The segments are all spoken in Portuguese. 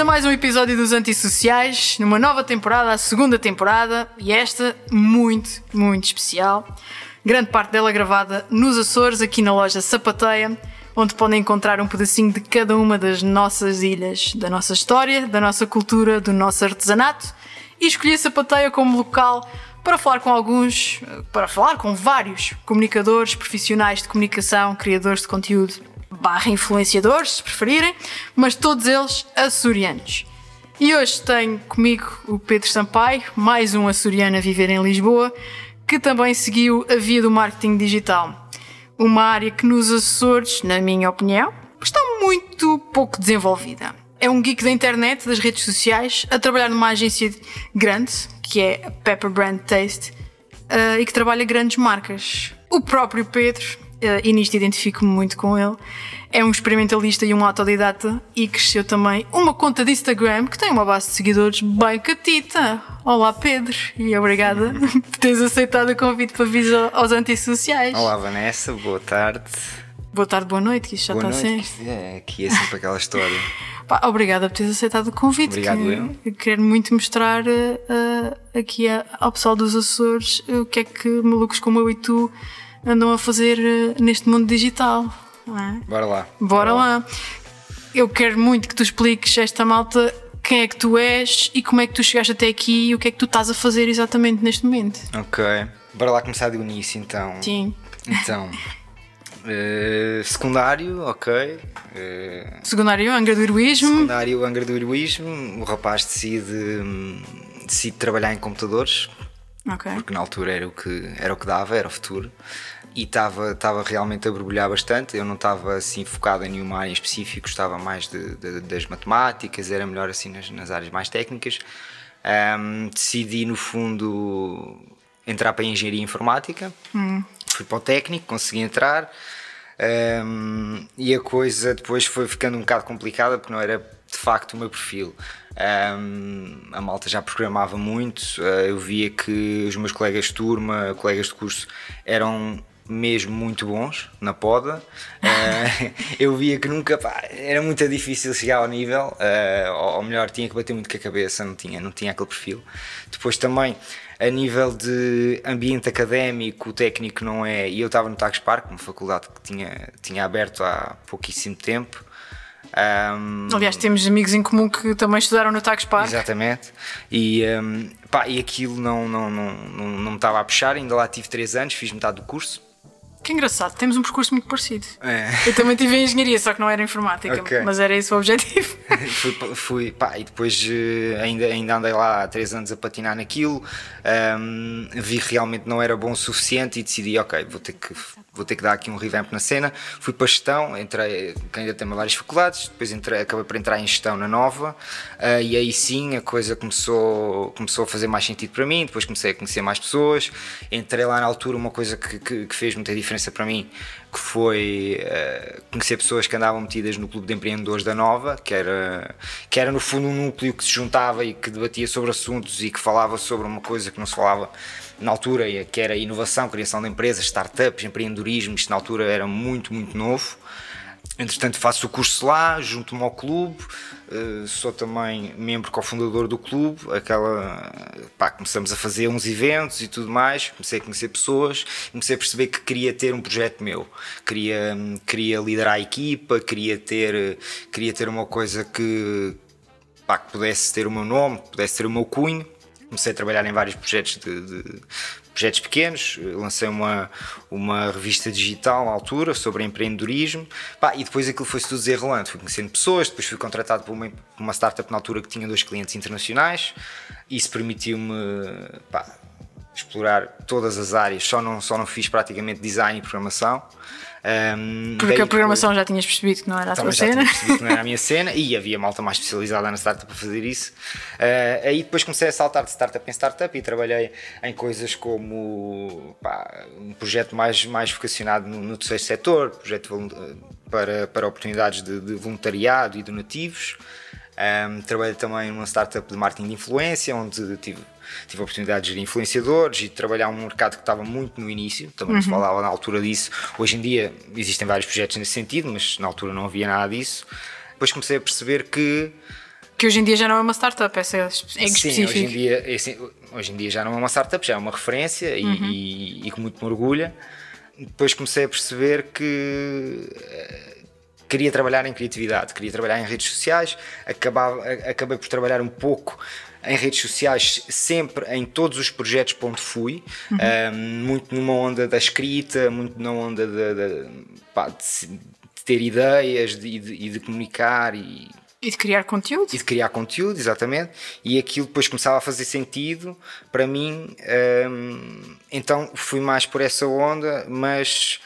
A mais um episódio dos Antissociais, numa nova temporada, a segunda temporada, e esta muito, muito especial. Grande parte dela gravada nos Açores, aqui na loja Sapateia, onde podem encontrar um pedacinho de cada uma das nossas ilhas, da nossa história, da nossa cultura, do nosso artesanato, e escolhi a Sapateia como local para falar com alguns, para falar com vários comunicadores, profissionais de comunicação, criadores de conteúdo, barra influenciadores, se preferirem, mas todos eles açorianos. E hoje tenho comigo o Pedro Sampaio, mais um açoriano a viver em Lisboa, que também seguiu a via do marketing digital. Uma área que nos Açores, na minha opinião, está muito pouco desenvolvida. É um geek da internet, das redes sociais, a trabalhar numa agência grande, que é a Pepper Brand Taste, uh, e que trabalha grandes marcas. O próprio Pedro, e nisto identifico-me muito com ele, é um experimentalista e um autodidata e cresceu também uma conta de Instagram que tem uma base de seguidores bem catita. Olá Pedro e obrigada por teres aceitado o convite para vir aos antissociais. Olá Vanessa, boa tarde. Boa tarde, boa noite, que isto já boa está noite. É, aqui é sempre aquela história. Pá, obrigada por teres aceitado o convite. Obrigado, que eu. eu quero muito mostrar uh, aqui ao pessoal dos Açores o que é que malucos como eu e tu andam a fazer uh, neste mundo digital. não é? Bora lá. Bora lá. Eu quero muito que tu expliques a esta malta quem é que tu és e como é que tu chegaste até aqui e o que é que tu estás a fazer exatamente neste momento. Ok. Bora lá começar do início então. Sim. Então. eh, secundário, ok. Eh, Secundário, Angra do Heroísmo. secundário, Angra do Heroísmo. O rapaz decide, hum, decide trabalhar em computadores, Ok. porque na altura era o que, era o que dava, era o futuro. E estava estava realmente a borbulhar bastante. Eu não estava assim focado em nenhuma área em específico, estava mais de- de- das matemáticas, era melhor assim nas, nas áreas mais técnicas. Ahm, decidi, no fundo, entrar para a engenharia informática. Fui para o técnico, consegui entrar. Ahm, e a coisa depois foi ficando um bocado complicada porque não era de facto o meu perfil. Ahm, a malta já programava muito, ah, eu via que os meus colegas de turma, colegas de curso, eram mesmo muito bons na poda. Ah, eu via que nunca pá, era muito difícil chegar ao nível, ah, ou melhor, tinha que bater muito com a cabeça, não tinha, não tinha aquele perfil. Depois também a nível de ambiente académico, o técnico não é. E eu estava no Tagus Park, uma faculdade que tinha, tinha aberto há pouquíssimo tempo. Ahm, Aliás, temos amigos em comum que também estudaram no Tagus Park. Exatamente. E, ahm, pá, e aquilo não, não, não, não, não me estava a puxar. Ainda lá tive 3 anos, fiz metade do curso. Que engraçado, temos um percurso muito parecido. É. Eu também tive em engenharia, só que não era informática, Ok. mas era esse o objetivo. fui, fui pá, e depois eh, ainda, ainda andei lá há 3 anos a patinar naquilo. Ahm, vi que realmente não era bom o suficiente e decidi, ok, vou ter que, vou ter que dar aqui um revamp na cena. Fui para gestão, entrei, que ainda tem várias faculdades, depois entrei, acabei por entrar em gestão na nova. ah, e aí sim a coisa começou, começou a fazer mais sentido para mim. Depois comecei a conhecer mais pessoas. Entrei lá na altura, uma coisa que, que, que fez muita diferença para mim que foi eh, conhecer pessoas que andavam metidas no clube de empreendedores da Nova, que era, que era no fundo um núcleo que se juntava e que debatia sobre assuntos e que falava sobre uma coisa que não se falava na altura, que era inovação, criação de empresas, startups, empreendedorismo, isto na altura era muito, muito novo. Entretanto, faço o curso lá, junto-me ao clube, eh, sou também membro cofundador do clube. Aquela, pá, começamos a fazer uns eventos e tudo mais. Comecei a conhecer pessoas, comecei a perceber que queria ter um projeto meu, queria, queria liderar a equipa, queria ter, queria ter uma coisa que, pá, que pudesse ter o meu nome, pudesse ter o meu cunho. Comecei a trabalhar em vários projetos de, de- projetos pequenos, lancei uma, uma revista digital na altura sobre empreendedorismo pá, e depois aquilo foi-se tudo desenrolando. Fui conhecendo pessoas, depois fui contratado por uma, uma startup na altura que tinha dois clientes internacionais. Isso permitiu-me explorar todas as áreas, só não, só não fiz praticamente design e programação. Ahm, Porque daí a programação já tinhas percebido que não era a tua cena. tinha percebido que não era a minha cena e havia malta mais especializada na startup para fazer isso. Eh, aí depois comecei a saltar de startup em startup e trabalhei em coisas como pá, um projeto mais, mais vocacionado no, no terceiro setor, projeto para, para oportunidades de, de voluntariado e donativos. Um, trabalhei também numa startup de marketing de influência, onde tive, tive a oportunidade de gerir influenciadores e de trabalhar um mercado que estava muito no início, também se falava na altura disso. Hoje em dia existem vários projetos nesse sentido, mas na altura não havia nada disso. Depois comecei a perceber que Que hoje em dia já não é uma startup, essa é, específico. Sim, hoje em, dia, é assim, hoje em dia já não é uma startup, já é uma referência e, uhum. e, e que muito me orgulha. Depois comecei a perceber que uh, queria trabalhar em criatividade, queria trabalhar em redes sociais, acabava, acabei por trabalhar um pouco em redes sociais, sempre em todos os projetos para onde fui, uhum. um, muito numa onda da escrita, muito na onda de, de, pá, de, de ter ideias e de, de, comunicar e. E de criar conteúdo. E de criar conteúdo, exatamente. E aquilo depois começava a fazer sentido para mim. Um, então fui mais por essa onda, mas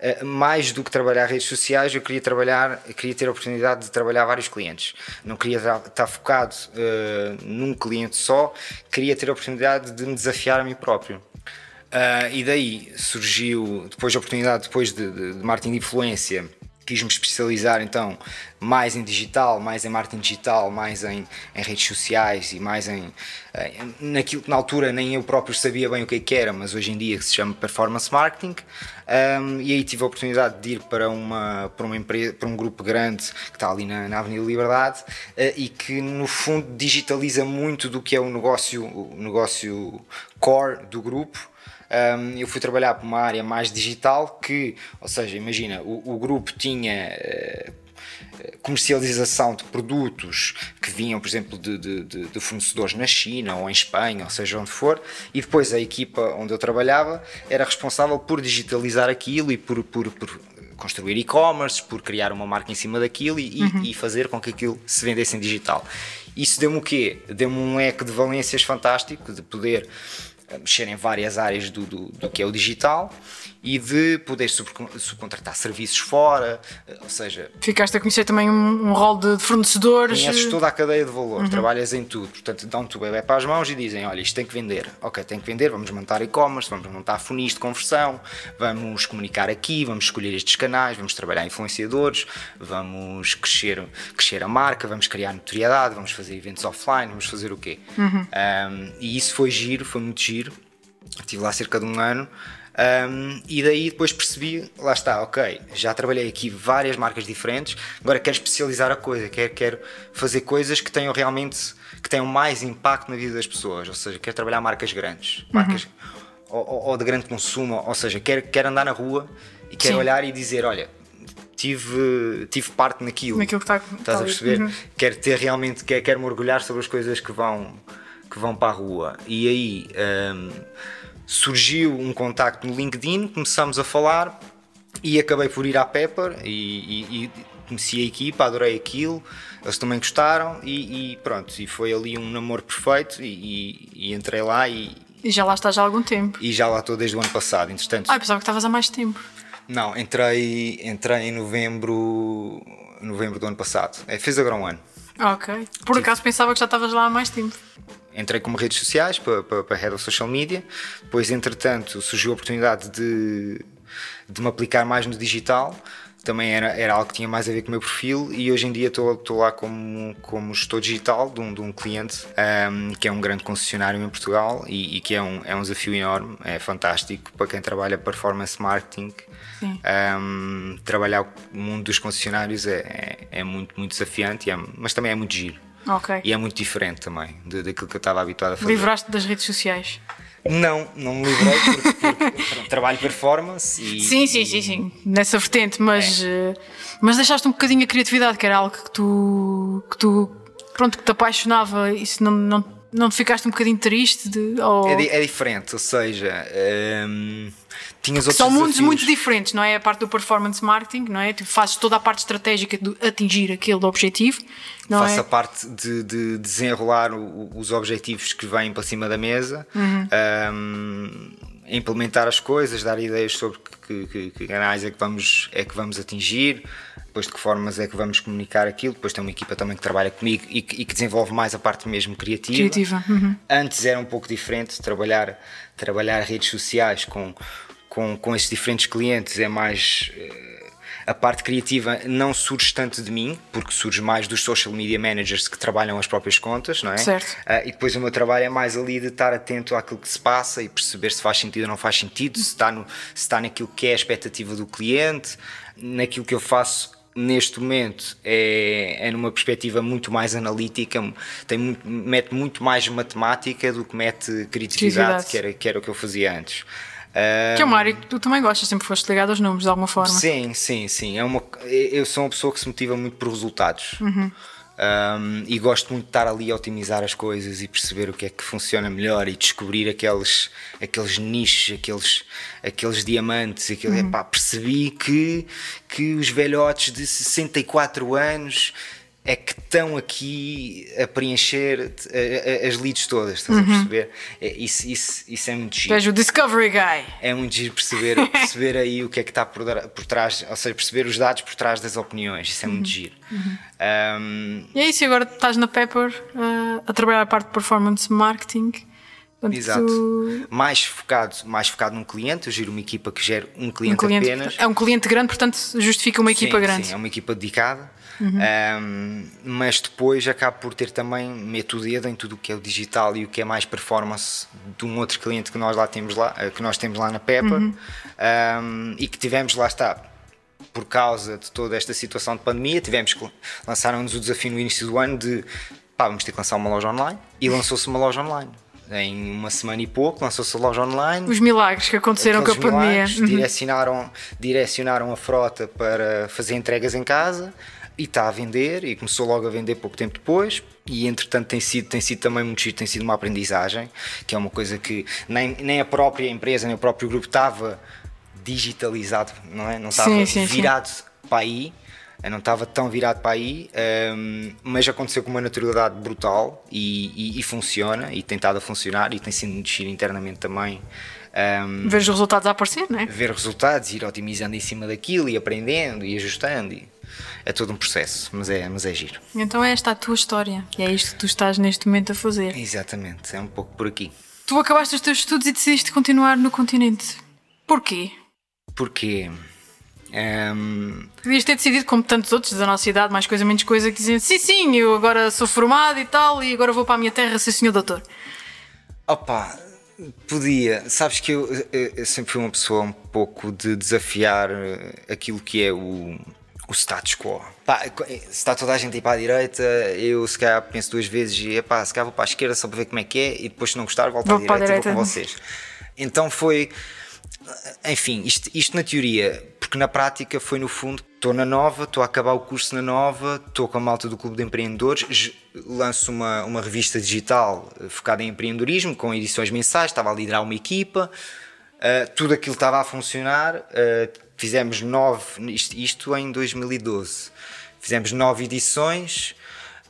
eh, mais do que trabalhar redes sociais, eu queria trabalhar, queria ter a oportunidade de trabalhar vários clientes. Não queria estar focado uh, num cliente só, queria ter a oportunidade de me desafiar a mim próprio. Uh, e daí surgiu, depois a oportunidade, depois de, de, de marketing de influência, quis me especializar então mais em digital, mais em marketing digital, mais em, em redes sociais e mais em, em, naquilo que na altura nem eu próprio sabia bem o que, é que era, mas hoje em dia se chama performance marketing. Um, e aí tive a oportunidade de ir para uma para uma empresa para um grupo grande que está ali na, na Avenida Liberdade uh, e que no fundo digitaliza muito do que é o negócio o negócio core do grupo um, eu fui trabalhar para uma área mais digital que, ou seja, imagina, o, o grupo tinha uh, comercialização de produtos que vinham, por exemplo, de, de, de, fornecedores na China ou em Espanha, ou seja onde for, e depois a equipa onde eu trabalhava era responsável por digitalizar aquilo e por, por, por construir e-commerce, por criar uma marca em cima daquilo e, uhum. e, fazer com que aquilo se vendesse em digital. Isso deu-me o quê? Deu-me um leque de valências fantástico de poder mexer em várias áreas do, do, do que é o digital e de poder subcontratar serviços fora, eh, ou seja... Ficaste a conhecer também um, um rol de fornecedores... Conheces toda a cadeia de valor, uhum. trabalhas em tudo, portanto dão-te o bebê para as mãos e dizem, olha, isto tem que vender, ok, tem que vender, vamos montar e-commerce, vamos montar funis de conversão, vamos comunicar aqui, vamos escolher estes canais, vamos trabalhar influenciadores, vamos crescer, crescer a marca, vamos criar notoriedade, vamos fazer eventos offline, vamos fazer o quê? Uhum. Um, e isso foi giro, foi muito giro, estive lá cerca de um ano um, e daí depois percebi, lá está, ok, já trabalhei aqui várias marcas diferentes, agora quero especializar a coisa, quero, quero fazer coisas que tenham realmente que tenham mais impacto na vida das pessoas, ou seja, quero trabalhar marcas grandes, uhum. marcas ou, ou, de grande consumo, ou seja, quero, quero andar na rua e quero Sim. olhar e dizer, olha, tive, tive parte naquilo. Naquilo que está, Estás tá a perceber? Uhum. Quero ter realmente, quero, quero mergulhar sobre as coisas que vão, que vão para a rua. E aí. Um, surgiu um contacto no LinkedIn, começamos a falar e acabei por ir à Pepper e, e, e conheci a equipa, adorei aquilo, eles também gostaram e, e pronto, e foi ali um namoro perfeito e, entrei lá e. E já lá estás há algum tempo? E já lá estou desde o ano passado, entretanto. Ah, pensava que estavas há mais tempo. Não, entrei, entrei em novembro, novembro do ano passado. É, fez agora um ano. Ok. Por acaso pensava que já estavas lá há mais tempo entrei como redes sociais para, para, para Head of Social Media, depois entretanto surgiu a oportunidade de, de me aplicar mais no digital, também era, era algo que tinha mais a ver com o meu perfil e hoje em dia estou, lá como, como gestor digital de um, de um cliente um, que é um grande concessionário em Portugal e, e, que é um, é um desafio enorme, é fantástico para quem trabalha performance marketing. Um, trabalhar o mundo dos concessionários é, é, é muito, muito desafiante, é, mas também é muito giro. E é muito diferente também de, daquilo que eu estava habituado a fazer. Livraste das redes sociais? Não, não me livrei porque, porque trabalho performance e. Sim, sim, sim, sim, nessa vertente, mas, é. mas deixaste um bocadinho a criatividade, que era algo que tu, que tu pronto, que te apaixonava, isso não, não, não ficaste um bocadinho triste? De, ou... é, é, diferente, ou seja. Hum, São mundos muito diferentes, não é? A parte do performance marketing, não é? Tu fazes toda a parte estratégica de atingir aquele objetivo. Não Faço é? a parte de, de desenrolar o, os objetivos que vêm para cima da mesa, uhum. um, implementar as coisas, dar ideias sobre que, que, que, canais é que, vamos, é que vamos atingir, depois de que formas é que vamos comunicar aquilo. Depois tem uma equipa também que trabalha comigo e que, e que desenvolve mais a parte mesmo criativa. criativa. Uhum. Antes era um pouco diferente, trabalhar, trabalhar redes sociais com com, com esses diferentes clientes é mais. Uh, a parte criativa não surge tanto de mim, porque surge mais dos social media managers que trabalham as próprias contas, não é? Certo. Uh, e depois o meu trabalho é mais ali de estar atento àquilo que se passa e perceber se faz sentido ou não faz sentido, se está, no, se está naquilo que é a expectativa do cliente, naquilo que eu faço neste momento é, é numa perspectiva muito mais analítica, tem muito, mete muito mais matemática do que mete criatividade, que era, que era o que eu fazia antes. Que é uma área que tu também gostas, sempre foste ligado aos números de alguma forma. Sim, sim, sim. É uma, eu sou uma pessoa que se motiva muito por resultados. Uhum. Um, e gosto muito de estar ali a otimizar as coisas e perceber o que é que funciona melhor e descobrir aqueles, aqueles nichos, aqueles, aqueles diamantes. Aquele, Uhum. epá, percebi que, que os velhotes de 64 anos é que estão aqui a preencher a- a- as leads todas, estás a perceber? É, isso, isso, isso é muito giro. és o Discovery Guy. É muito giro perceber, perceber aí o que é que está por, por trás, ou seja, perceber os dados por trás das opiniões. Isso é muito giro. Um, E é isso, e agora estás na Pepper uh, a trabalhar a parte de performance marketing. Portanto, exato. tu- Mais focado, mais focado num cliente. Eu giro uma equipa que gera um um cliente, cliente, apenas. é um cliente grande, portanto justifica uma equipa sim, grande. Uhum. Sim, é uma equipa dedicada. Um, mas depois acabo por ter também, meto o dedo em tudo o que é o digital e o que é mais performance de um outro cliente que nós lá temos lá, eh, que nós temos lá na Pepper Uhum. um, e que tivemos lá está por causa de toda esta situação de pandemia, tivemos que lançaram-nos o desafio no início do ano de pá, vamos ter que lançar uma loja online e lançou-se uma loja online. Em uma semana e pouco lançou-se a loja online. Os milagres que aconteceram com a pandemia. Uhum. direcionaram, direcionaram a frota para fazer entregas em casa e está a vender e começou logo a vender pouco tempo depois e entretanto tem sido, tem sido também muito tem sido uma aprendizagem que é uma coisa que nem, nem a própria empresa nem o próprio grupo estava digitalizado, não é? Não estava Sim, sim, sim. virado para aí eu não estava tão virado para aí, hum, mas aconteceu com uma naturalidade brutal e, e- e funciona, e tem estado a funcionar, e tem sido muito giro internamente também. hum, Ver os resultados a aparecer, não é? ver resultados, ir otimizando em cima daquilo e aprendendo e ajustando. e é todo um processo, mas é, mas é giro. Então é esta a tua história e é isto que tu estás neste momento a fazer. Exatamente, é um pouco por aqui. Tu acabaste os teus estudos e decidiste continuar no continente. Porquê? Porque hum, Podias ter decidido, como tantos outros da nossa idade, mais coisa, menos coisa, que diziam sim, sim, eu agora sou formado e tal, e agora vou para a minha terra ser senhor doutor. Opa, podia. Sabes que eu, eu- eu sempre fui uma pessoa um pouco de desafiar eh, aquilo que é o, o status quo. Pá, se está toda a gente a ir para a direita, eu se calhar penso duas vezes e epá, se calhar vou para a esquerda só para ver como é que é e depois se não gostar volto Vou à para a direita, e vou com direita. vocês. Então foi. Enfim, isto, isto na teoria, porque na prática foi no fundo, estou na nova, estou a acabar o curso na nova, estou com a malta do Clube de Empreendedores, lanço uma, uma revista digital eh, focada em empreendedorismo, com edições mensais, estava a liderar uma equipa, eh, tudo aquilo estava a funcionar, eh, fizemos nove, isto, isto em 2012, fizemos nove edições,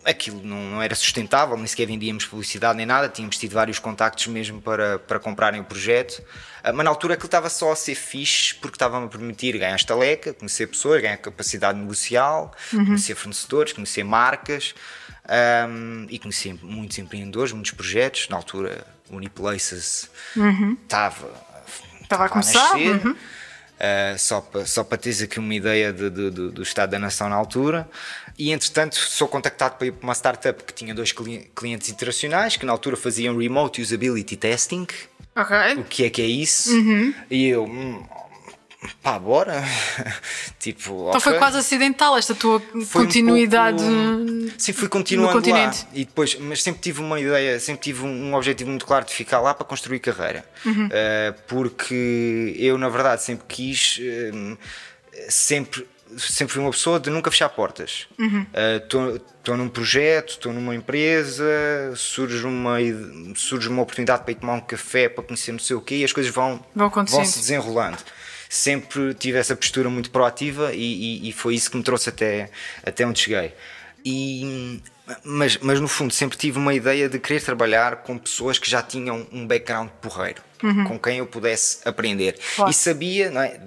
aquilo não, era sustentável, nem sequer vendíamos publicidade nem nada, tínhamos tido vários contactos mesmo para, para comprarem o projeto, Ah, mas na altura aquilo estava só a ser fixe porque estava-me a permitir ganhar estaleca, conhecer pessoas, ganhar capacidade negocial, conhecer fornecedores, conhecer marcas ahm, e conhecer muitos empreendedores, muitos projetos. Na altura, Uniplaces estava, Estava a começar, nascer. uhum. Uh, só para só para teres aqui uma ideia de- de- de- do estado da nação na altura. E entretanto, sou contactado para ir para uma startup que tinha dois cli- clientes internacionais que na altura faziam Remote Usability Testing. Ok. O que é que é isso? Uhum. E eu, hum, pá, bora. tipo, Então foi ok. quase acidental esta tua Foi um continuidade. pouco- Sim, fui continuando lá. E depois, mas sempre tive uma ideia, sempre tive um, um objetivo muito claro de ficar lá para construir carreira. Uhum. Uh, porque eu, na verdade, sempre quis. um, sempre, sempre fui uma pessoa de nunca fechar portas. Uhum. Estou num projeto, estou numa empresa, surge uma, surge uma oportunidade para ir tomar um café, para conhecer não sei o quê, e as coisas vão, Vão acontecendo. se desenrolando. Sempre tive essa postura muito proativa e, e- e foi isso que me trouxe até, até onde cheguei. E, mas, mas no fundo sempre tive uma ideia de querer trabalhar com pessoas que já tinham um background porreiro, com quem eu pudesse aprender. Uhum. Claro. E sabia, é,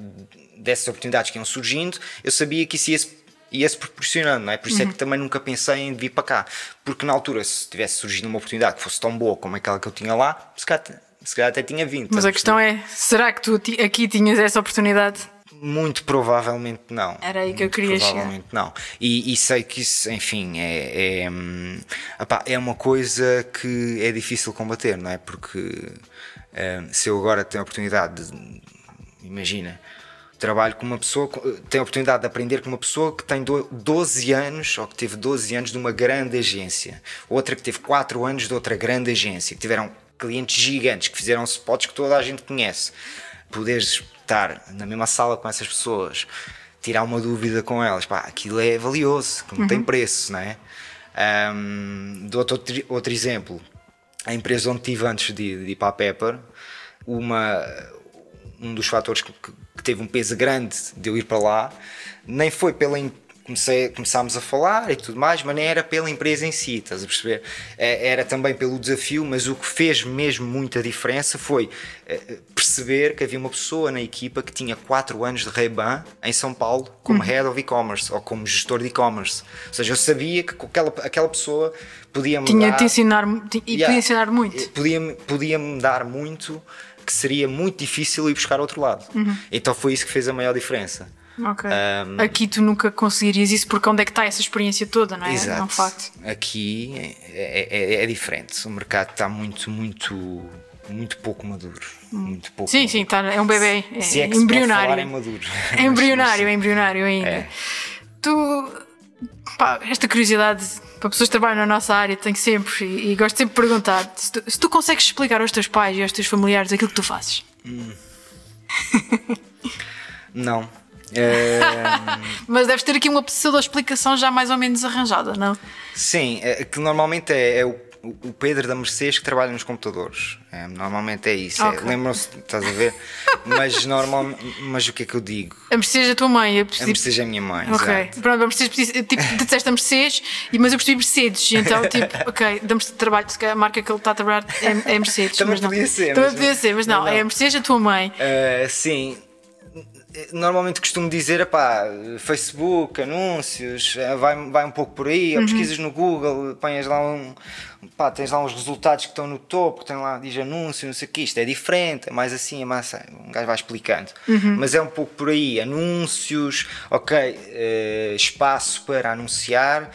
dessas oportunidades que iam surgindo, eu sabia que isso ia-se ia-se proporcionando, não é? Por isso Uhum. é que também nunca pensei em vir para cá. Porque na altura, se tivesse surgido uma oportunidade que fosse tão boa como aquela que eu tinha lá, se calhar, se calhar até tinha vindo. Mas a questão é: será que tu aqui tinhas essa oportunidade? Muito provavelmente não. Era aí que eu Muito queria chegar. Provavelmente não. E, e sei que isso, enfim, é, é, é uma coisa que é difícil combater, não é? Porque hum, se eu agora tenho a oportunidade de, imagina, trabalho com uma pessoa, tenho a oportunidade de aprender com uma pessoa que tem 12 anos, ou que teve 12 anos de uma grande agência, outra que teve 4 anos de outra grande agência, que tiveram clientes gigantes, que fizeram spots que toda a gente conhece. Poderes estar na mesma sala com essas pessoas, tirar uma dúvida com elas, pá, aquilo é valioso, que não uhum. tem preço, não é? Um, dou outro, outro exemplo. A empresa onde estive antes de, de ir para a Pepper, uma, um dos fatores que, que, teve um peso grande de eu ir para lá, nem foi pela, comecei, começámos a falar e tudo mais, mas nem era pela empresa em si, estás a perceber? É, era também pelo desafio, mas o que fez mesmo muita diferença foi eh, perceber que havia uma pessoa na equipa que tinha 4 anos de Ray-Ban em São Paulo como uhum. Head of E-Commerce ou como gestor de E-Commerce. Ou seja, eu sabia que aquela, aquela pessoa podia me tinha dar... Te ensinar, e yeah, podia ensinar muito. Podia-me podia -me dar muito que seria muito difícil ir buscar outro lado. Uhum. Então foi isso que fez a maior diferença. Ok. Um, Aqui tu nunca conseguirias isso porque onde é que está essa experiência toda, não é? Exato. É um facto. Aqui é, é, é, diferente. O mercado está muito, muito, muito pouco maduro. Muito pouco sim, maduro. sim, tá, é um bebê. É Se é que embrionário. Se maduro. É embrionário, é embrionário ainda. É. Tu. Pá, esta curiosidade para pessoas que trabalham na nossa área tenho sempre e, e gosto sempre de perguntar se tu, se tu, consegues explicar aos teus pais e aos teus familiares aquilo que tu fazes. Hum. Não. É... Mas deves ter aqui uma pseudo-explicação já mais ou menos arranjada, não? Sim, é, que normalmente é, é o, o, Pedro da Mercedes que trabalha nos computadores. É, normalmente é isso. É, okay. Lembram-se, estás a ver? mas, normal, mas o que é que eu digo? A Mercedes é a tua mãe. Eu percebi... A Mercedes é a minha mãe. Ok. Exato. Pronto, a Mercedes, tipo, disseste a Mercedes, mas eu percebi Mercedes. Então, tipo, ok, damos de trabalho, a marca que ele está a trabalhar é, é Mercedes. Também podia não. ser. Também podia ser, mas não, não, é a Mercedes a tua mãe. Uh, sim normalmente costumo dizer, pá, Facebook, anúncios, eh, vai, vai um pouco por aí, uhum. pesquisas no Google, pões lá um, pá, tens lá uns resultados que estão no topo, tem lá, diz anúncio, não sei o que, isto é diferente, é mais assim, é mais assim, um gajo vai explicando. Uhum. Mas é um pouco por aí, anúncios, ok, uh, espaço para anunciar,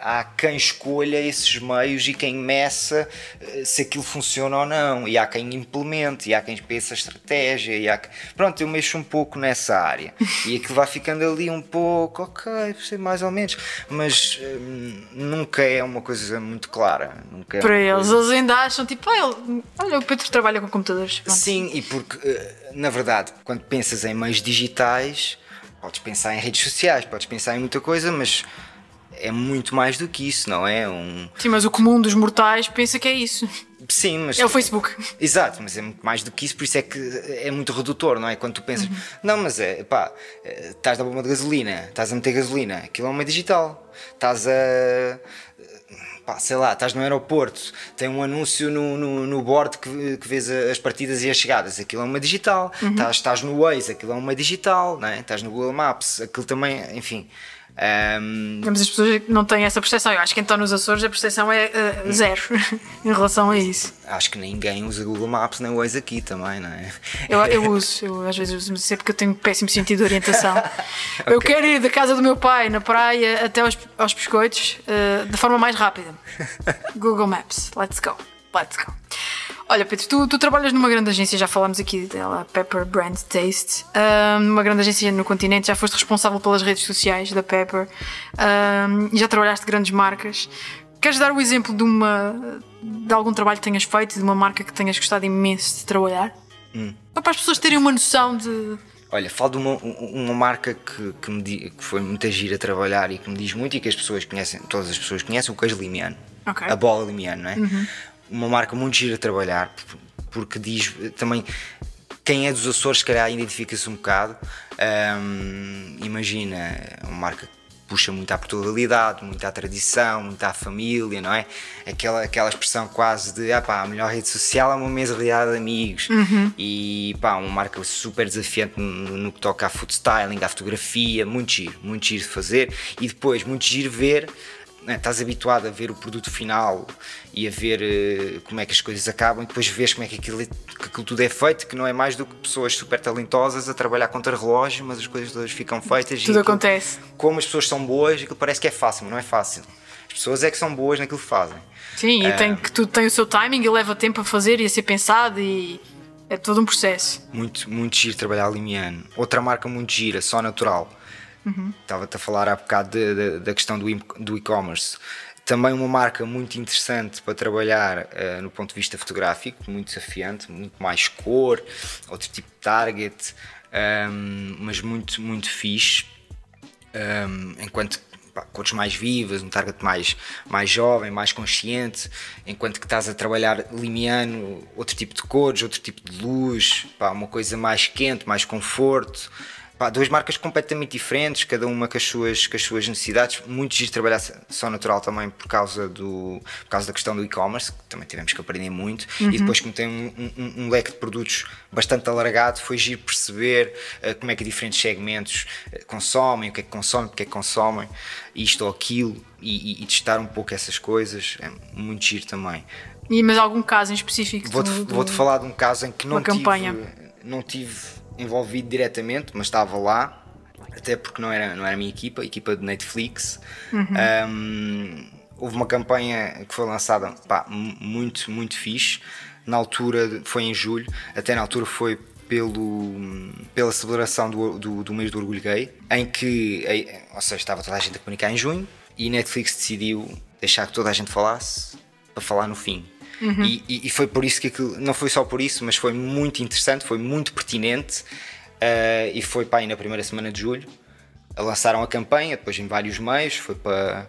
há quem escolha esses meios e quem meça uh, se aquilo funciona ou não, e há quem implemente, e há quem pense a estratégia, e há pronto, eu mexo um pouco nessa área, e aquilo vai ficando ali um pouco, ok, mais ou menos, mas uh, nunca é uma coisa muito clara Nunca Para eles, eles ainda acham tipo, ah, olha, o Pedro trabalha com computadores. Pronto. Sim, e porque, eh, na verdade, quando pensas em meios digitais, podes pensar em redes sociais, podes pensar em muita coisa, mas é muito mais do que isso, não é? Um... Sim, mas o comum dos mortais pensa que é isso. Sim, mas. É o Facebook. Exato, mas é muito mais do que isso, por isso é que é muito redutor, não é? Quando tu pensas, uhum. não, mas é, pá, eh, estás na bomba de gasolina, estás a meter gasolina, aquilo é uma digital, estás a pá, sei lá, estás no aeroporto, tem um anúncio no, no, no board que, que vês as partidas e as chegadas, aquilo é uma digital. Uhum. Estás, estás no Waze, aquilo é uma digital, não é? estás no Google Maps, aquilo também, enfim. Um... Mas as pessoas não têm essa percepção. Eu acho que então nos Açores a percepção é uh, zero em relação a isso. Acho que ninguém usa Google Maps nem Waze aqui também, não é? Eu, eu uso, eu às vezes uso, mas é porque eu tenho péssimo sentido de orientação. okay. Eu quero ir da casa do meu pai na praia até aos, aos biscoitos uh, da forma mais rápida. Google Maps, let's go, let's go. Olha, Pedro, tu, tu, trabalhas numa grande agência, já falámos aqui dela, Pepper Brand Taste, um, numa grande agência no continente, já foste responsável pelas redes sociais da Pepper, um, já trabalhaste grandes marcas. Queres dar o exemplo de, uma, de algum trabalho que tenhas feito, de uma marca que tenhas gostado imenso de trabalhar? Hum. Para as pessoas terem uma noção de. Olha, falo de uma, uma marca que, que, me, que foi muita gira a trabalhar e que me diz muito e que as pessoas conhecem, todas as pessoas conhecem, o queijo limiano. Okay. A bola limiano, não é? Uhum uma marca muito gira a trabalhar, porque diz também quem é dos Açores, se calhar identifica-se um bocado. Um, imagina, uma marca que puxa muito à Portugalidade, muito à tradição, muito à família, não é? Aquela, aquela expressão quase de ah, pá, a melhor rede social é uma mesa rodeada de amigos. Uhum. E pá, uma marca super desafiante no, no, que toca a food styling, à fotografia, muito giro, muito giro de fazer. E depois, muito giro ver né, estás habituado a ver o produto final e a ver uh, como é que as coisas acabam e depois vês como é que aquilo, que aquilo tudo é feito, que não é mais do que pessoas super talentosas a trabalhar contra relógio, mas as coisas todas ficam feitas. Tudo acontece. Como as pessoas são boas, aquilo parece que é fácil, mas não é fácil. As pessoas é que são boas naquilo que fazem. Sim, e tem, que tudo tem o seu timing e leva tempo a fazer e a ser pensado e É todo um processo. Muito, muito giro trabalhar limiano. Outra marca muito gira, só natural. Estava-te a falar há bocado de- de- da questão do e-commerce. Também uma marca muito interessante para trabalhar eh, no ponto de vista fotográfico, muito desafiante, muito mais cor, outro tipo de target, ehm, mas muito, muito fixe. Um, enquanto pá, cores mais vivas, um target mais, mais jovem, mais consciente, enquanto que estás a trabalhar limiano, outro tipo de cores, outro tipo de luz, pá, uma coisa mais quente, mais conforto. Pá, duas marcas completamente diferentes, cada uma com as suas, com as suas necessidades. Muito giro trabalhar só natural também por causa, do, por causa da questão do e-commerce, que também tivemos que aprender muito. E depois, como tem um, um- um leque de produtos bastante alargado, foi giro perceber eh, como é que diferentes segmentos eh, consomem, o que é que consomem, porque é que consomem, isto ou aquilo, e, e- e testar um pouco essas coisas. É muito giro também. E, mas algum caso em específico? Vou-te vou-te falar de um caso em que não tive, não tive envolvido diretamente, mas estava lá, até porque não era, não era a minha equipa, a equipa de Netflix. Uhum. Um, houve uma campanha que foi lançada pá, mu- muito, muito fixe. Na altura, foi em julho, até na altura foi pelo, pela celebração do, do, do mês do orgulho gay, em que, ou seja, estava toda a gente a comunicar em junho e Netflix decidiu deixar que toda a gente falasse para falar no fim. E, e- e foi por isso que aquilo, não foi só por isso, mas foi muito interessante, foi muito pertinente eh, e foi para aí na primeira semana de julho. Lançaram a campanha, depois em vários meios, foi para.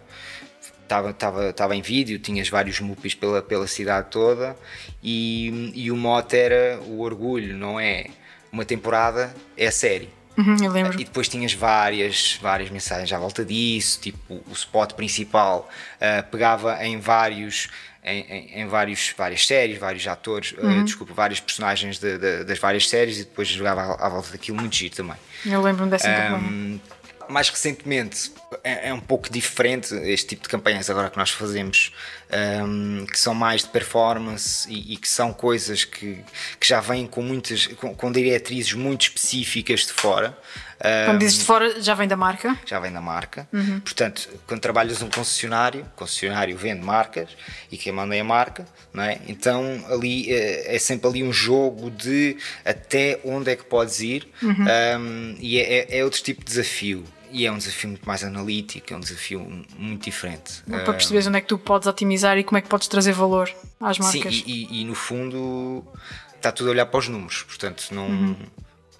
Estava, estava, estava em vídeo, tinhas vários mupis pela, pela cidade toda e, e o mote era o orgulho, não é uma temporada, é a série. Uhum, eu lembro. E depois tinhas várias, várias mensagens à volta disso, tipo o spot principal ah, pegava em vários. Em, em- em vários, várias séries, vários atores, ah, desculpa, vários personagens de- de- das várias séries e depois jogava à, à volta daquilo, muito giro também. Eu lembro-me dessa. Um, mais recentemente é, é um pouco diferente este tipo de campanhas agora que nós fazemos, um, que são mais de performance e, e que são coisas que, que já vêm com muitas com, com diretrizes muito específicas de fora. Quando Um, dizes de fora, já vem da marca. já vem da marca. Portanto, quando trabalhas um concessionário, o concessionário vende marcas e quem manda é a marca, não é? Então ali eh, é sempre ali um jogo de até onde é que podes ir um, e é, é- é outro tipo de desafio. E é um desafio muito mais analítico, é um desafio muito diferente. Para perceberes onde é que tu podes otimizar e como é que podes trazer valor às Sim, marcas. e, e- e no fundo está tudo a olhar para os números, portanto não.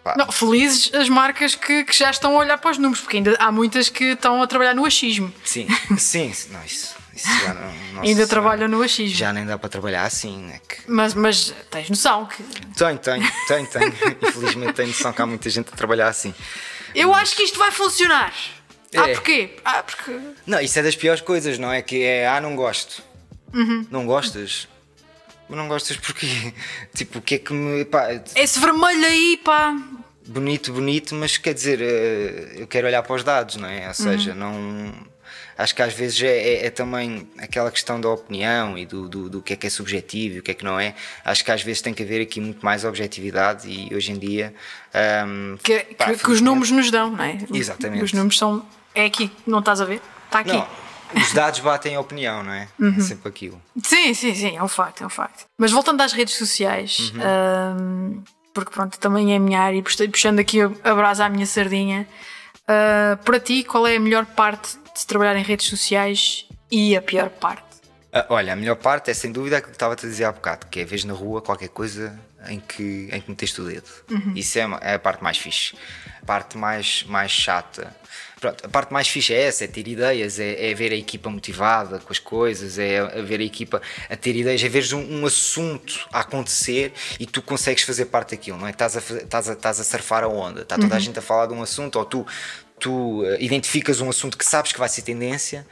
Pá, Não, felizes as marcas que, que já estão a olhar para os números, porque ainda há muitas que estão a trabalhar no achismo. Sim, sim, não, isso, isso já não. nossa ainda trabalham no achismo. Já nem dá para trabalhar assim, né? Que Mas, mas tens noção que. Tenho, tenho, tenho, tenho. Infelizmente tenho noção que há muita gente a trabalhar assim. Eu acho que isto vai funcionar. Ah, É. porquê? Ah, porque. Não, isso é das piores coisas, não é? Que é, ah, não gosto. Não gostas? Mas não gostas porquê? Tipo, o que é que me. Pá, Esse vermelho aí, pá. bonito, bonito, mas quer dizer, eh, eu quero olhar para os dados, não é? Ou seja, não. Acho que às vezes é, é- é também aquela questão da opinião e do, do, do que é que é subjetivo e o que é que não é. Acho que às vezes tem que haver aqui muito mais objetividade e hoje em dia. ahm, Que, pá, que- que os números nos dão, não é? Exatamente. Os números são. É aqui, não estás a ver? Está aqui. Não, os dados batem a opinião, não é? É sempre aquilo. Sim, sim, sim, é um facto, é um facto. Mas voltando às redes sociais, hum, porque pronto, também é a minha área e puxando aqui a, brasa à minha sardinha, ah, para ti, qual é a melhor parte de trabalhar em redes sociais e a pior parte? Ah, olha, a melhor parte é sem dúvida aquilo que estava a dizer há bocado, que é vez na rua qualquer coisa em que, em que meteste o dedo. Isso é, é a parte mais fixe. A parte mais, mais chata. Pronto, a parte mais fixe é essa, é ter ideias, é, é ver a equipa motivada com as coisas, é, ver a equipa a ter ideias, é veres um, um assunto a acontecer e tu consegues fazer parte daquilo, não é? Estás a, estás a, estás a surfar a onda, está toda a gente a falar de um assunto, ou tu, tu eh, identificas um assunto que sabes que vai ser tendência.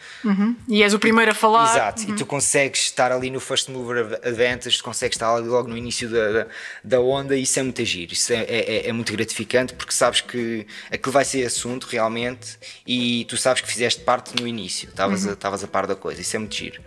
E és o primeiro a falar. Exato, e tu consegues estar ali no first mover advantage, tu consegues estar ali logo no início da, da, da onda e isso é muito giro, isso é, é, é muito gratificante porque sabes que aquilo vai ser assunto realmente e tu sabes que fizeste parte no início, estavas a, estavas a par da coisa, isso é muito giro.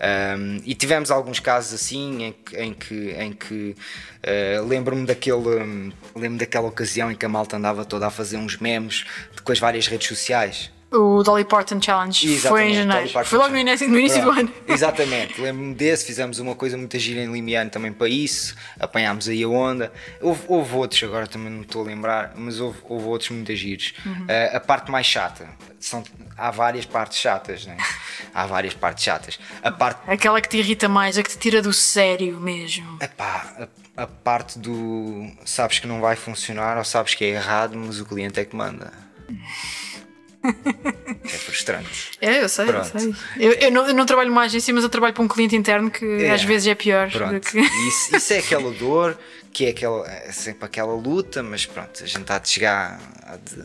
Um, e tivemos alguns casos assim em que, em que, em que uh, lembro-me daquele um, lembro daquela ocasião em que a malta andava toda a fazer uns memes com as várias redes sociais O Dolly Parton Challenge foi em Exatamente, janeiro. Foi logo no início, no início do ano. Exatamente, lembro-me desse, fizemos uma coisa muito gira em Limiano também para isso, apanhámos aí a onda. Houve, houve outros, agora também não me estou a lembrar, mas houve, houve outros muito giros. Uhum. Eh, a parte mais chata, são, há várias partes chatas, né? Há várias partes chatas. A parte Aquela que te irrita mais, a que te tira do sério mesmo. Epá, a, a parte do sabes que não vai funcionar ou sabes que é errado, mas o cliente é que manda. é frustrante. É, eu sei, Pronto. eu sei. Eu, eu não, eu não trabalho numa agência, mas eu trabalho para um cliente interno que É. às vezes é pior. Pronto. que- Isso, isso é aquela dor, que é, aquela, é sempre aquela luta, mas pronto, a gente há de chegar. há de-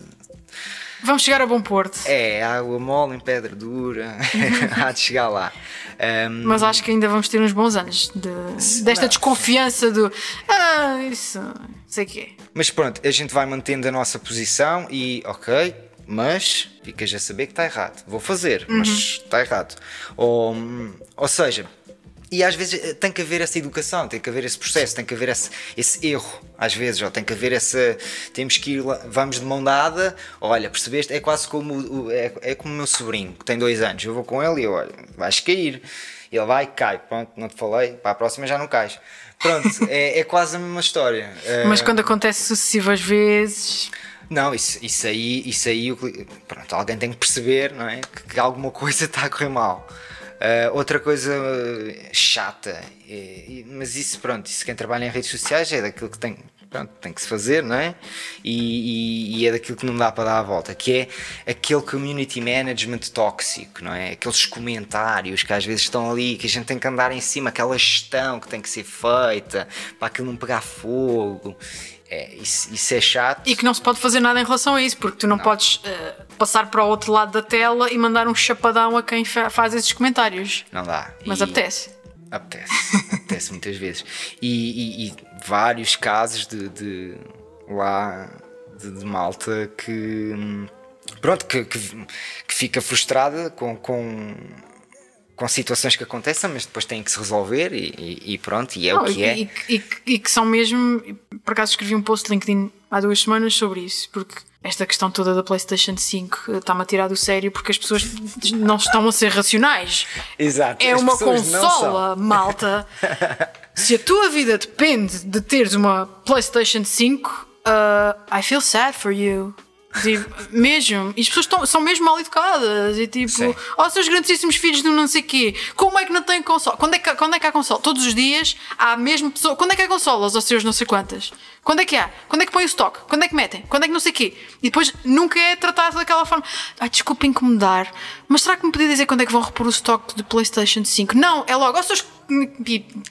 Vamos chegar a bom porto. é, água mole em pedra dura, há de chegar lá. Ahm, Mas acho que ainda vamos ter uns bons anos de- desta não. desconfiança do ah, isso, sei o quê. Mas pronto, a gente vai mantendo a nossa posição e, ok, mas ficas a saber que está errado. Vou fazer, mas está errado. Ou, ou seja, e às vezes eh, tem que haver essa educação, tem que haver esse processo, tem que haver esse, esse erro, às vezes, ou tem que haver essa. Temos que ir lá, vamos de mão dada, olha, percebeste? É quase como é, é como o meu sobrinho, que tem dois anos. Eu vou com ele e eu, olha, vais cair. Ele vai, cai, pronto, não te falei, para a próxima já não cais. Pronto, é, é quase a mesma história. Mas Eh, quando acontece sucessivas vezes. Não, isso, isso aí, isso aí pronto, alguém tem que perceber não é? que, que alguma coisa está a correr mal. Ah, outra coisa eh, chata, eh, e- mas isso pronto, isso quem trabalha em redes sociais é daquilo que tem, pronto, tem que se fazer, não é? E, e- e é daquilo que não dá para dar a volta, que é aquele community management tóxico, não é? Aqueles comentários que às vezes estão ali, que a gente tem que andar em cima, aquela gestão que tem que ser feita para aquilo não pegar fogo. É, isso, isso é chato. E que não se pode fazer nada em relação a isso, porque tu não, podes eh, passar para o outro lado da tela e mandar um chapadão a quem fa- faz esses comentários. Não dá. Mas E- apetece. Apetece. apetece muitas vezes. E, e- e vários casos de, de lá de, de malta que pronto, que, que, que fica frustrada com, com, com situações que acontecem, mas depois têm que se resolver e, e- e pronto, e é Não, o que e, é. e que são mesmo. Por acaso escrevi um post no LinkedIn há duas semanas sobre isso, porque esta questão toda da PlayStation 5 está-me a tirar do sério porque as pessoas não estão a ser racionais. Exato. É as uma consola, malta. Se a tua vida depende de teres uma PlayStation 5, uh, I feel sad for you. Tipo, mesmo. E as pessoas tão- são mesmo mal educadas. E tipo, Sim. ó, seus grandíssimos filhos do não sei quê, como é que não têm console? Quando é que, quando é que há console? Todos os dias há a mesma pessoa. Quando é que há consolas aos seus não sei quantas? Quando é que há? Quando é que põem o stock? Quando é que metem? Quando é que não sei quê? E depois nunca é tratado daquela forma. Ai, desculpa incomodar, mas será que me podia dizer quando é que vão repor o stock de PlayStation 5? Não, é logo, ó, seus.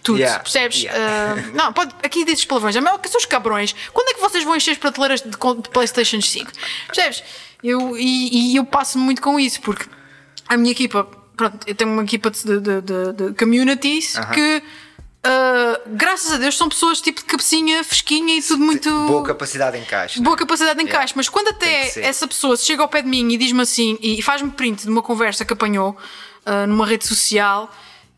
Tudo, Yeah, percebes? yeah. Ah, não, pode, aqui dizes palavrões, mas que seus cabrões, quando é que vocês vão encher as prateleiras de, de PlayStation 5? Percebes? Eu, e, e eu passo muito com isso, porque a minha equipa, pronto, eu tenho uma equipa de, de, de- de communities que, ah, graças a Deus, são pessoas tipo de cabecinha fresquinha e tudo muito. Boa capacidade de encaixe. Boa capacidade de encaixe, Yeah. mas quando até essa pessoa chega ao pé de mim e diz-me assim e faz-me print de uma conversa que apanhou ah, numa rede social,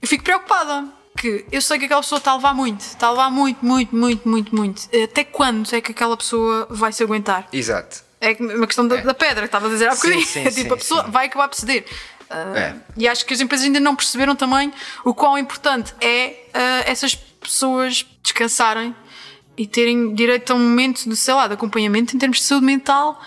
eu fico preocupada. Que eu sei que aquela pessoa está a levar muito, está a levar muito, muito, muito, muito, muito. Até quando é que aquela pessoa vai se aguentar? Exato. É uma questão da, da pedra que estava a dizer há Sim, bocadinho. sim, É tipo, sim, a pessoa sim. vai acabar por ceder. Ah, É. E acho que as empresas ainda não perceberam também o quão importante é ah, essas pessoas descansarem e terem direito a um momento de, sei lá, de acompanhamento em termos de saúde mental,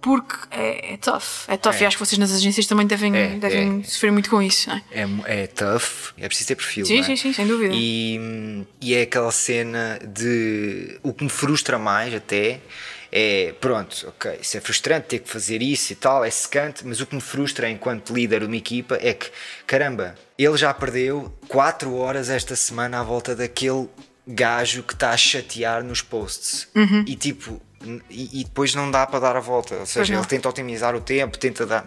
porque é, é tough. É tough É. e acho que vocês nas agências também devem, É, devem é. sofrer muito com isso. Não é? É, é tough, é preciso ter perfil. Sim, é? sim, sim, sem dúvida. E, e é aquela cena de. O que me frustra mais até é. Pronto, ok, isso é frustrante ter que fazer isso e tal, é secante, mas o que me frustra enquanto líder de uma equipa é que, caramba, ele já perdeu 4 horas esta semana à volta daquele gajo que está a chatear nos posts. Uhum. E tipo. E, e depois não dá para dar a volta. Ou seja, ele tenta otimizar o tempo, tenta dar.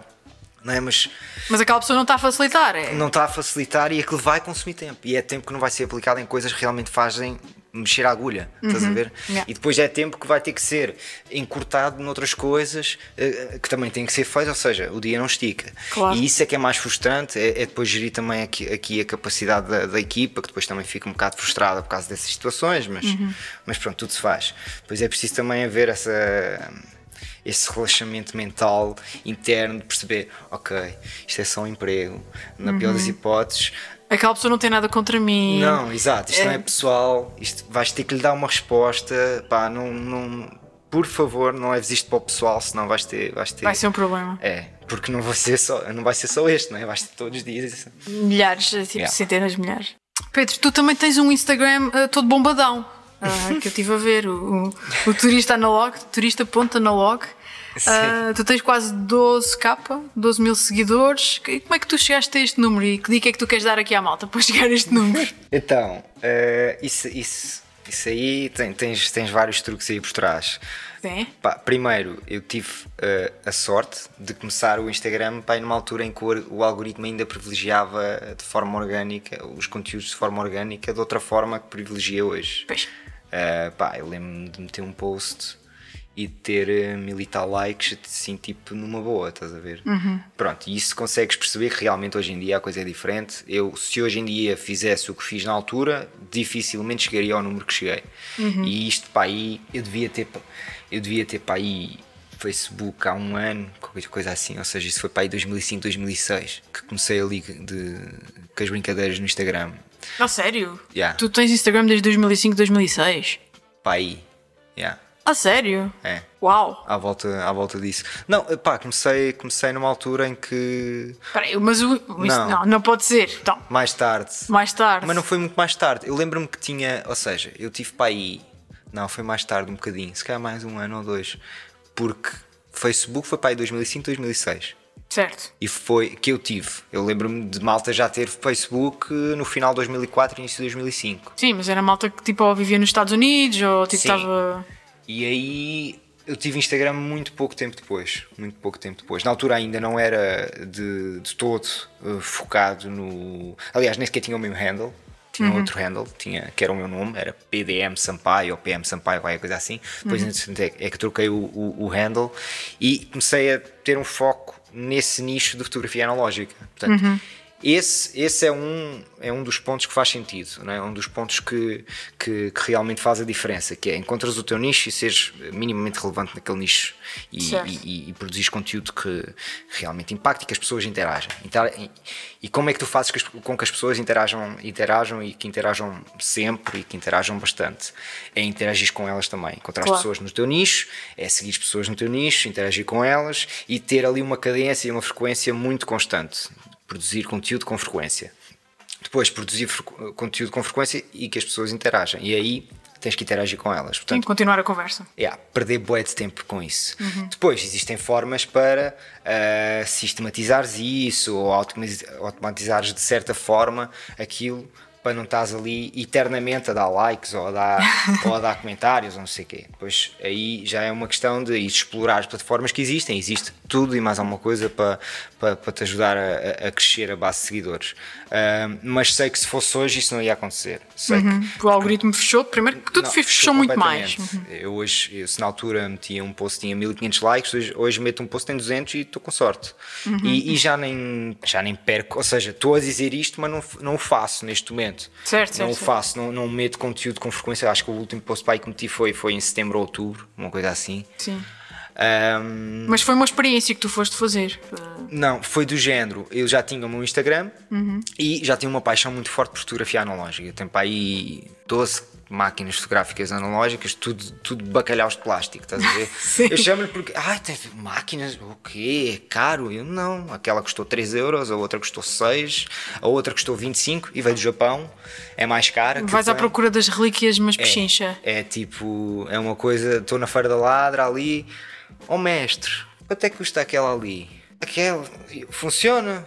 Não é? Mas Mas aquela pessoa não está a facilitar. É, não está a facilitar e aquilo vai consumir tempo. E é tempo que não vai ser aplicado em coisas que realmente fazem mexer a agulha. Estás a ver? Yeah. E depois é tempo que vai ter que ser encurtado noutras coisas eh, que também têm que ser feitas, ou seja, o dia não estica. Claro. E isso é que é mais frustrante, é, é depois gerir também aqui, aqui a capacidade da, da equipa, que depois também fica um bocado frustrada por causa dessas situações, mas, Uhum. mas pronto, tudo se faz. Depois é preciso também haver essa esse relaxamento mental interno de perceber, ok, isto é só um emprego, na pior das hipóteses. Aquela pessoa não tem nada contra mim. Não, exato, isto É. não é pessoal, isto vais ter que lhe dar uma resposta, pá, não, não, por favor, não leves isto para o pessoal, senão vais ter. Vais ter Vai ser um problema. É, porque não vai ser só, não vai ser só este, não é? Vais ter todos os dias. Milhares, tipo Yeah. centenas de milhares. Pedro, tu também tens um Instagram eh, todo bombadão. ah, que eu estive a ver, o, o, o turista analog, turista.analog. Ah, tu tens quase 12k, 12 mil seguidores. E Como é que tu chegaste a este número e que dica é que tu queres dar aqui à malta para chegar a este número? Então, eh, isso, isso, isso aí tem- tens, tens vários truques aí por trás. Sim. Pá, primeiro, eu tive eh, a sorte de começar o Instagram pá, numa altura em que o, o algoritmo ainda privilegiava de forma orgânica os conteúdos de forma orgânica de outra forma que privilegia hoje. Pois. Uh, pá, eu lembro-me de meter um post e ter uh, mil e tal likes, assim, tipo, numa boa, estás a ver? Pronto, e isso consegues perceber que realmente hoje em dia a coisa é diferente. Eu, se hoje em dia fizesse o que fiz na altura, dificilmente chegaria ao número que cheguei. E isto, pá, aí, eu devia ter, eu devia ter, pá, aí. Facebook há um ano, qualquer coisa assim, ou seja, isso foi para aí 2005, 2006 que comecei ali de, com as brincadeiras no Instagram. A sério? Yeah. Tu tens Instagram desde 2005, 2006? Pá, aí, yeah, A sério? é. Uau! à volta, à volta disso. Não, pá, comecei, comecei numa altura em que Espera aí, mas o, isso- Não. não, não pode ser. Então, mais tarde, mais tarde. mas não foi muito mais tarde. Eu lembro-me que tinha, ou seja, eu tive para aí, não, foi mais tarde um bocadinho, se calhar mais um ano ou dois, porque Facebook foi para aí 2005, 2006. Certo. E foi que eu tive. Eu lembro-me de malta já ter Facebook no final de 2004 início de 2005. Sim, mas era malta que tipo ou vivia nos Estados Unidos ou tipo Sim. estava. E aí eu tive Instagram muito pouco tempo depois. Muito pouco tempo depois. Na altura ainda não era de, de todo eh, focado no. Aliás, nem sequer tinha o mesmo handle. Tinha outro handle, tinha, que era o meu nome, era PDM Sampaio ou PM Sampaio, qualquer coisa assim. Depois entretanto, é, é que troquei o, o, o handle e comecei a ter um foco nesse nicho de fotografia analógica. Portanto, esse, esse é, um, é um dos pontos que faz sentido, não é? um dos pontos que, que, que realmente faz a diferença, que é encontras o teu nicho e seres minimamente relevante naquele nicho e, e, e, e produzires conteúdo que realmente impacte e que as pessoas interagem. Intera- e, e como é que tu fazes que as- com que as pessoas interajam, interajam e que interajam sempre e que interajam bastante? É interagir com elas também, encontrar Claro. pessoas no teu nicho, é seguir as pessoas no teu nicho, interagir com elas e ter ali uma cadência e uma frequência muito constante. Produzir conteúdo com frequência. Depois, produzir conteúdo com frequência e que as pessoas interajam. E aí tens que interagir com elas. Portanto, continuar a conversa. Yeah, perder bué de tempo com isso. Depois existem formas para ah, sistematizares isso ou automatiz- automatizares de certa forma aquilo para não estás ali eternamente a dar likes ou a dar, ou a dar comentários ou não sei o quê. Depois aí já é uma questão de explorar as plataformas que existem. Existe tudo e mais alguma coisa para, para, para te ajudar a, a- crescer a base de seguidores. Ah, mas sei que se fosse hoje isso não ia acontecer. Sei que O algoritmo fechou, primeiro que tudo não, fechou, muito mais. completamente. Eu hoje, eu, se na altura metia um post tinha 1500 likes, hoje, hoje meto um post tem 200 e estou com sorte. Uhum. E, e já, nem, já nem perco, ou seja, estou a dizer isto, mas não, não o faço neste momento. Certo, não certo, faço, não, não meto conteúdo com frequência. Acho que o último post aí que meti foi, foi em setembro ou outubro, uma coisa assim. Sim. Ahm, Mas foi uma experiência que tu foste fazer. Uh, não, foi do género. Eu já tinha o meu Instagram Uhum. e já tinha uma paixão muito forte por fotografia analógica. Tenho para aí 12 máquinas fotográficas analógicas, tudo, tudo bacalhaus de plástico, estás a ver? Sim. Eu chamo-lhe porque, ai, tem máquinas, o quê? É caro? Eu não. Aquela custou 3 euros, a outra custou 6, a outra custou 25 e veio do Japão, é mais cara. vais à tem. procura das relíquias, mas pechincha. É tipo, é uma coisa, estou na Feira da Ladra ali, ó mestre, quanto é que custa aquela ali? Aquela, funciona?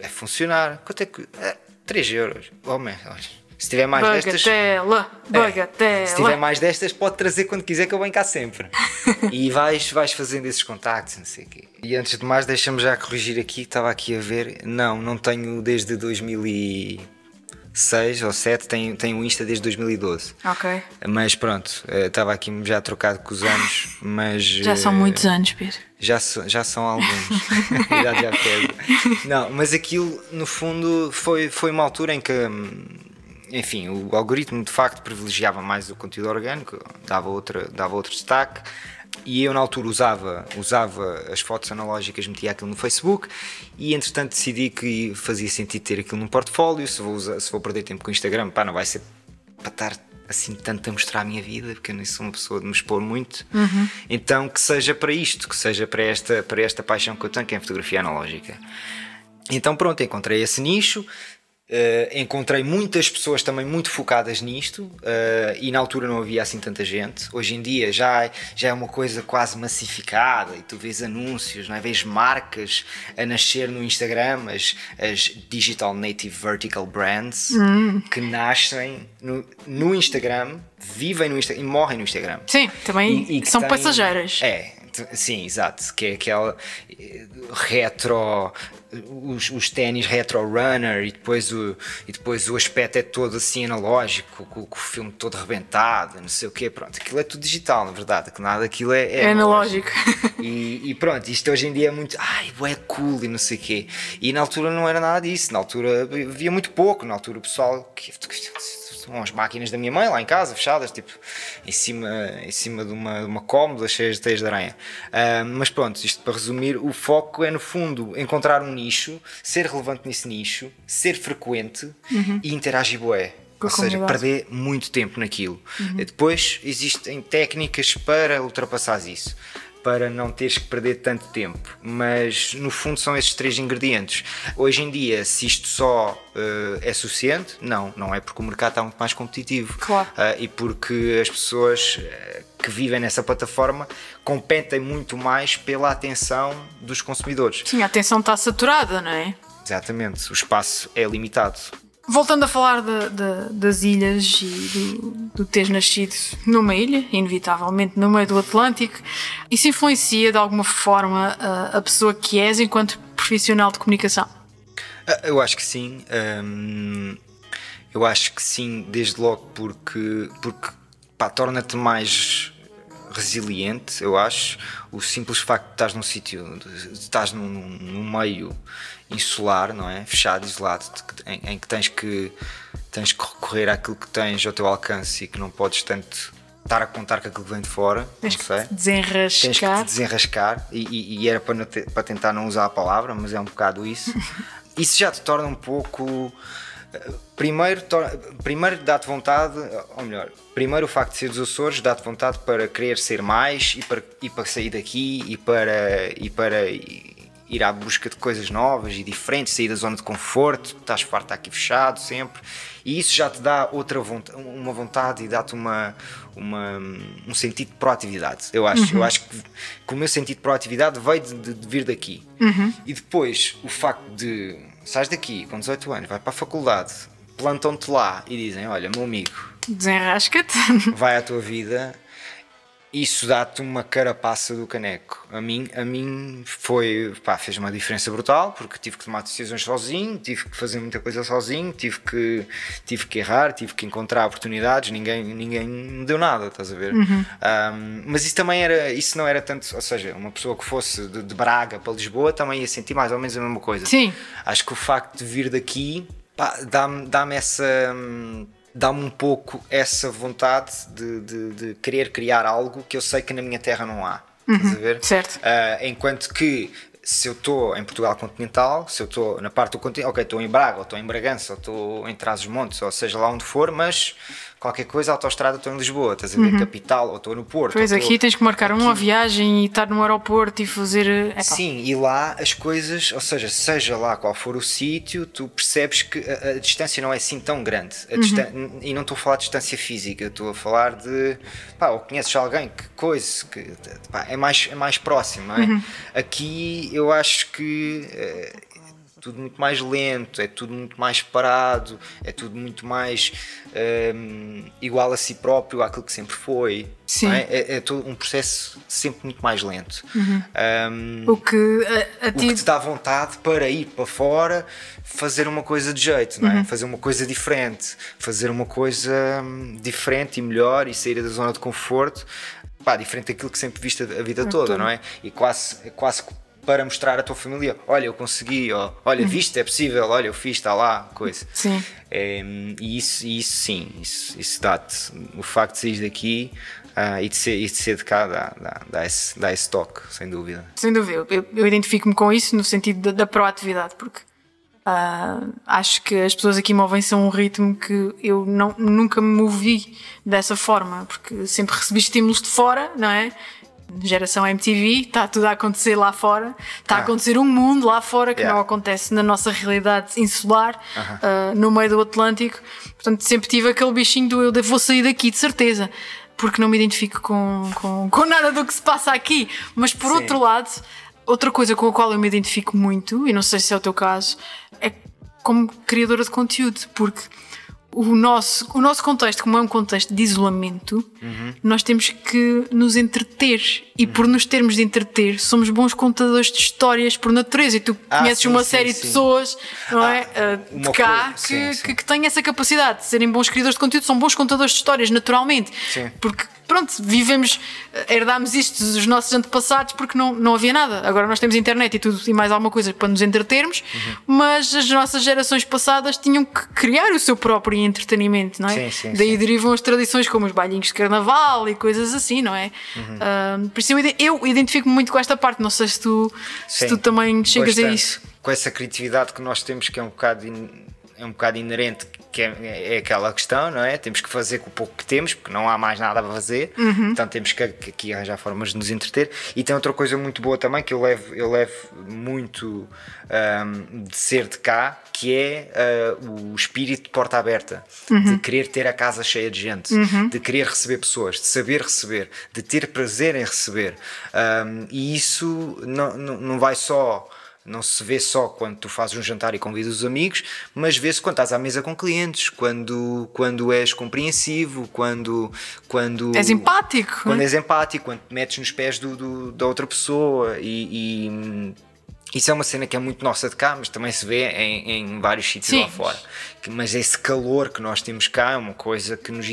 É funcionar, quanto é que. É, 3 euros, ó mestre, olha, se tiver mais destas. Bagatela, bagatela. É. Se tiver mais destas, pode trazer quando quiser que eu venho cá sempre. e vais, vais fazendo esses contactos, não sei o quê. E antes de mais, deixa-me já corrigir aqui, estava aqui a ver. Não, não tenho desde 2006 ou 7, tenho, tenho o Insta desde 2012. Ok. Mas pronto, eh, estava aqui já trocado com os anos, mas. Já são eh, muitos anos, Pedro. já, so- já são alguns. Idade já pesa. Não, mas aquilo, no fundo, foi, foi uma altura em que, hum, enfim, o algoritmo de facto privilegiava mais o conteúdo orgânico, dava, outra, dava outro destaque. e eu na altura usava, usava as fotos analógicas, metia aquilo no Facebook e entretanto decidi que fazia sentido ter aquilo num portfólio. Se vou, usar, se vou perder tempo com o Instagram, pá, não vai ser para estar assim tanto a mostrar a minha vida, porque eu não sou uma pessoa de me expor muito. Uhum. Então que seja para isto, que seja para esta, para esta paixão que eu tenho, que é a fotografia analógica. Então pronto, encontrei esse nicho, Uh, encontrei muitas pessoas também muito focadas nisto uh, e na altura não havia assim tanta gente. Hoje em dia já, já é uma coisa quase massificada e tu vês anúncios, não é? vês marcas a nascer no Instagram, as, as Digital Native Vertical Brands Hum. que nascem no, no Instagram, vivem no Instagram e morrem no Instagram. Sim, também E- e são tem- passageiras. É, sim, exato. Que é aquela eh, retro, os, os ténis retro runner e depois, o, e depois o aspecto é todo assim analógico, com, com o filme todo rebentado, não sei o quê. Pronto, aquilo é tudo digital, na verdade, que nada aquilo é, É analógico. E, e pronto, isto hoje em dia é muito, ai, é cool e não sei o quê. E na altura não era nada disso, na altura havia muito pouco, na altura o pessoal que são as máquinas da minha mãe lá em casa, fechadas, tipo, em cima, em cima de uma, de uma cómoda cheia de teias de aranha. Ah, mas pronto, isto para resumir, o foco é no fundo encontrar um nicho, ser relevante nesse nicho, ser frequente e interagir bué. Com Ou seja, perder muito tempo naquilo. Depois existem técnicas para ultrapassar isso, para não teres que perder tanto tempo. Mas no fundo são esses três ingredientes. Hoje em dia, se isto só eh, é suficiente, não, não é porque o mercado está muito mais competitivo. Claro. Ah, e porque as pessoas eh, que vivem nessa plataforma competem muito mais pela atenção dos consumidores. Sim, a atenção está saturada, não é? Exatamente, o espaço é limitado. Voltando a falar de- de- das ilhas e do, do teres nascido numa ilha, inevitavelmente no meio do Atlântico, isso influencia de alguma forma a, a pessoa que és enquanto profissional de comunicação? Ah, Eu acho que sim. hum, eu acho que sim, desde logo porque, porque pá, torna-te mais resiliente, eu acho. O simples facto de estás num sítio, de estás num, num meio insular, não é? Fechado, isolado, que- em, em que tens que tens que recorrer àquilo que tens ao teu alcance e que não podes tanto estar a contar com aquilo que vem de fora. Tens não que sei te desenrascar. tens que te desenrascar e, e- e era para, te- para tentar não usar a palavra, mas é um bocado isso. Isso já te torna um pouco. eh, Primeiro, primeiro dá-te vontade, ou melhor, primeiro o facto de ser dos Açores dá-te vontade para querer ser mais e para, e para sair daqui e para, e para ir à busca de coisas novas e diferentes, sair da zona de conforto, estás farto aqui fechado sempre, e isso já te dá outra vontade, uma vontade e dá-te uma, uma, um sentido de proatividade. Eu acho, eu acho que, que o meu sentido de proatividade veio de, de- de vir daqui. E depois o facto de sais daqui com 18 anos, vai para a faculdade, plantam-te lá e dizem: Olha, meu amigo, Desenrasca-te. vai à tua vida. Isso dá-te uma carapaça do caneco. A mim, a mim foi, pá, fez uma diferença brutal porque tive que tomar decisões sozinho, tive que fazer muita coisa sozinho, tive que, tive que errar, tive que encontrar oportunidades. Ninguém, ninguém me deu nada, estás a ver? Um, mas isso também era, isso não era tanto, ou seja, uma pessoa que fosse de, de Braga para Lisboa também ia sentir mais ou menos a mesma coisa. Sim. Acho que o facto de vir daqui dá-me dá essa. hum, Dá-me um pouco essa vontade de, de- de querer criar algo que eu sei que na minha terra não há. Estás a ver? certo. Ah, enquanto que se eu estou em Portugal continental, se eu estou na parte do continente, ok, estou em Braga, ou estou em Bragança, ou estou em Trás-os-Montes, ou seja lá onde for, mas qualquer coisa, autostrada, estou em Lisboa, estás a ver? Capital, ou estou no Porto. Pois estou- aqui tens que marcar uma aqui- viagem e estar no aeroporto e fazer. eh, epá, Sim, e lá as coisas, ou seja, seja lá qual for o sítio, tu percebes que a, a distância não é assim tão grande. Distan- E não estou a falar de distância física, estou a falar de. pá, ou conheces alguém, que coisa, que pá, é, mais, é mais próximo, não é? Aqui eu acho que. é tudo muito mais lento, é tudo muito mais parado, é tudo muito mais hum, igual a si próprio, àquilo que sempre foi. Sim. é? É, é todo um processo sempre muito mais lento. Hum, O que a, a o ti. que te dá vontade para ir para fora fazer uma coisa de jeito, não é? Fazer uma coisa diferente, fazer uma coisa hum, diferente e melhor e sair da zona de conforto, pá, diferente daquilo que sempre viste a vida toda, não é? E quase, quase para mostrar à tua família, olha, eu consegui, olha, viste, é possível, olha, eu fiz, está lá, coisa. Sim. É, e isso, isso sim, isso, isso dá-te. O facto de sair daqui Uh, e, de ser, e de ser de cá dá, dá, dá, esse, dá esse toque, sem dúvida. Sem dúvida, eu, eu identifico-me com isso no sentido da, da proatividade, porque uh, acho que as pessoas aqui movem-se a um ritmo que eu não, nunca me movi dessa forma, porque sempre recebi estímulos de fora, não é? Geração MTV, está tudo a acontecer lá fora, está ah. a acontecer um mundo lá fora que yeah. não acontece na nossa realidade insular, uh -huh. uh, no meio do Atlântico. Portanto, sempre tive aquele bichinho do eu vou sair daqui, de certeza porque não me identifico com, com, com nada do que se passa aqui. Mas por Sim. outro lado, outra coisa com a qual eu me identifico muito, e não sei se é o teu caso, é como criadora de conteúdo, porque o nosso, o nosso contexto, como é um contexto de isolamento, uhum. nós temos que nos entreter. E uhum. por nos termos de entreter, somos bons contadores de histórias por natureza. E tu ah, conheces sim, uma sim, série sim. de pessoas, não ah, é? De cá, que, que, que, têm essa capacidade de serem bons criadores de conteúdo, são bons contadores de histórias, naturalmente. Porque pronto, vivemos, herdámos isto dos nossos antepassados porque não, não havia nada. Agora nós temos internet e tudo e mais alguma coisa para nos entretermos, uhum. mas as nossas gerações passadas tinham que criar o seu próprio entretenimento, não é? Sim, sim, Daí sim. derivam as tradições como os bailinhos de carnaval e coisas assim, não é? Uhum. Uh, por isso eu identifico-me muito com esta parte, não sei se tu, se tu também chegas Bastante. a isso. Com essa criatividade que nós temos, que é um bocado, in, é um bocado inerente que é, é, aquela questão, não é? Temos que fazer com o pouco que temos, porque não há mais nada a fazer, uhum. então temos que, aqui arranjar formas de nos entreter. E tem outra coisa muito boa também que eu levo, eu levo muito um, de ser de cá, que é uh, o espírito de porta aberta, uhum. de querer ter a casa cheia de gente, uhum. de querer receber pessoas, de saber receber, de ter prazer em receber. Um, e isso não, não, não vai só não se vê só quando tu fazes um jantar e convidas os amigos, mas vê-se quando estás à mesa com clientes, quando, quando és compreensivo, quando, quando. És empático. Quando és empático, quando te metes nos pés do, do da outra pessoa e, e isso é uma cena que é muito nossa de cá, mas também se vê em, em vários sítios Sim. lá fora. Mas esse calor que nós temos cá é uma coisa que nos,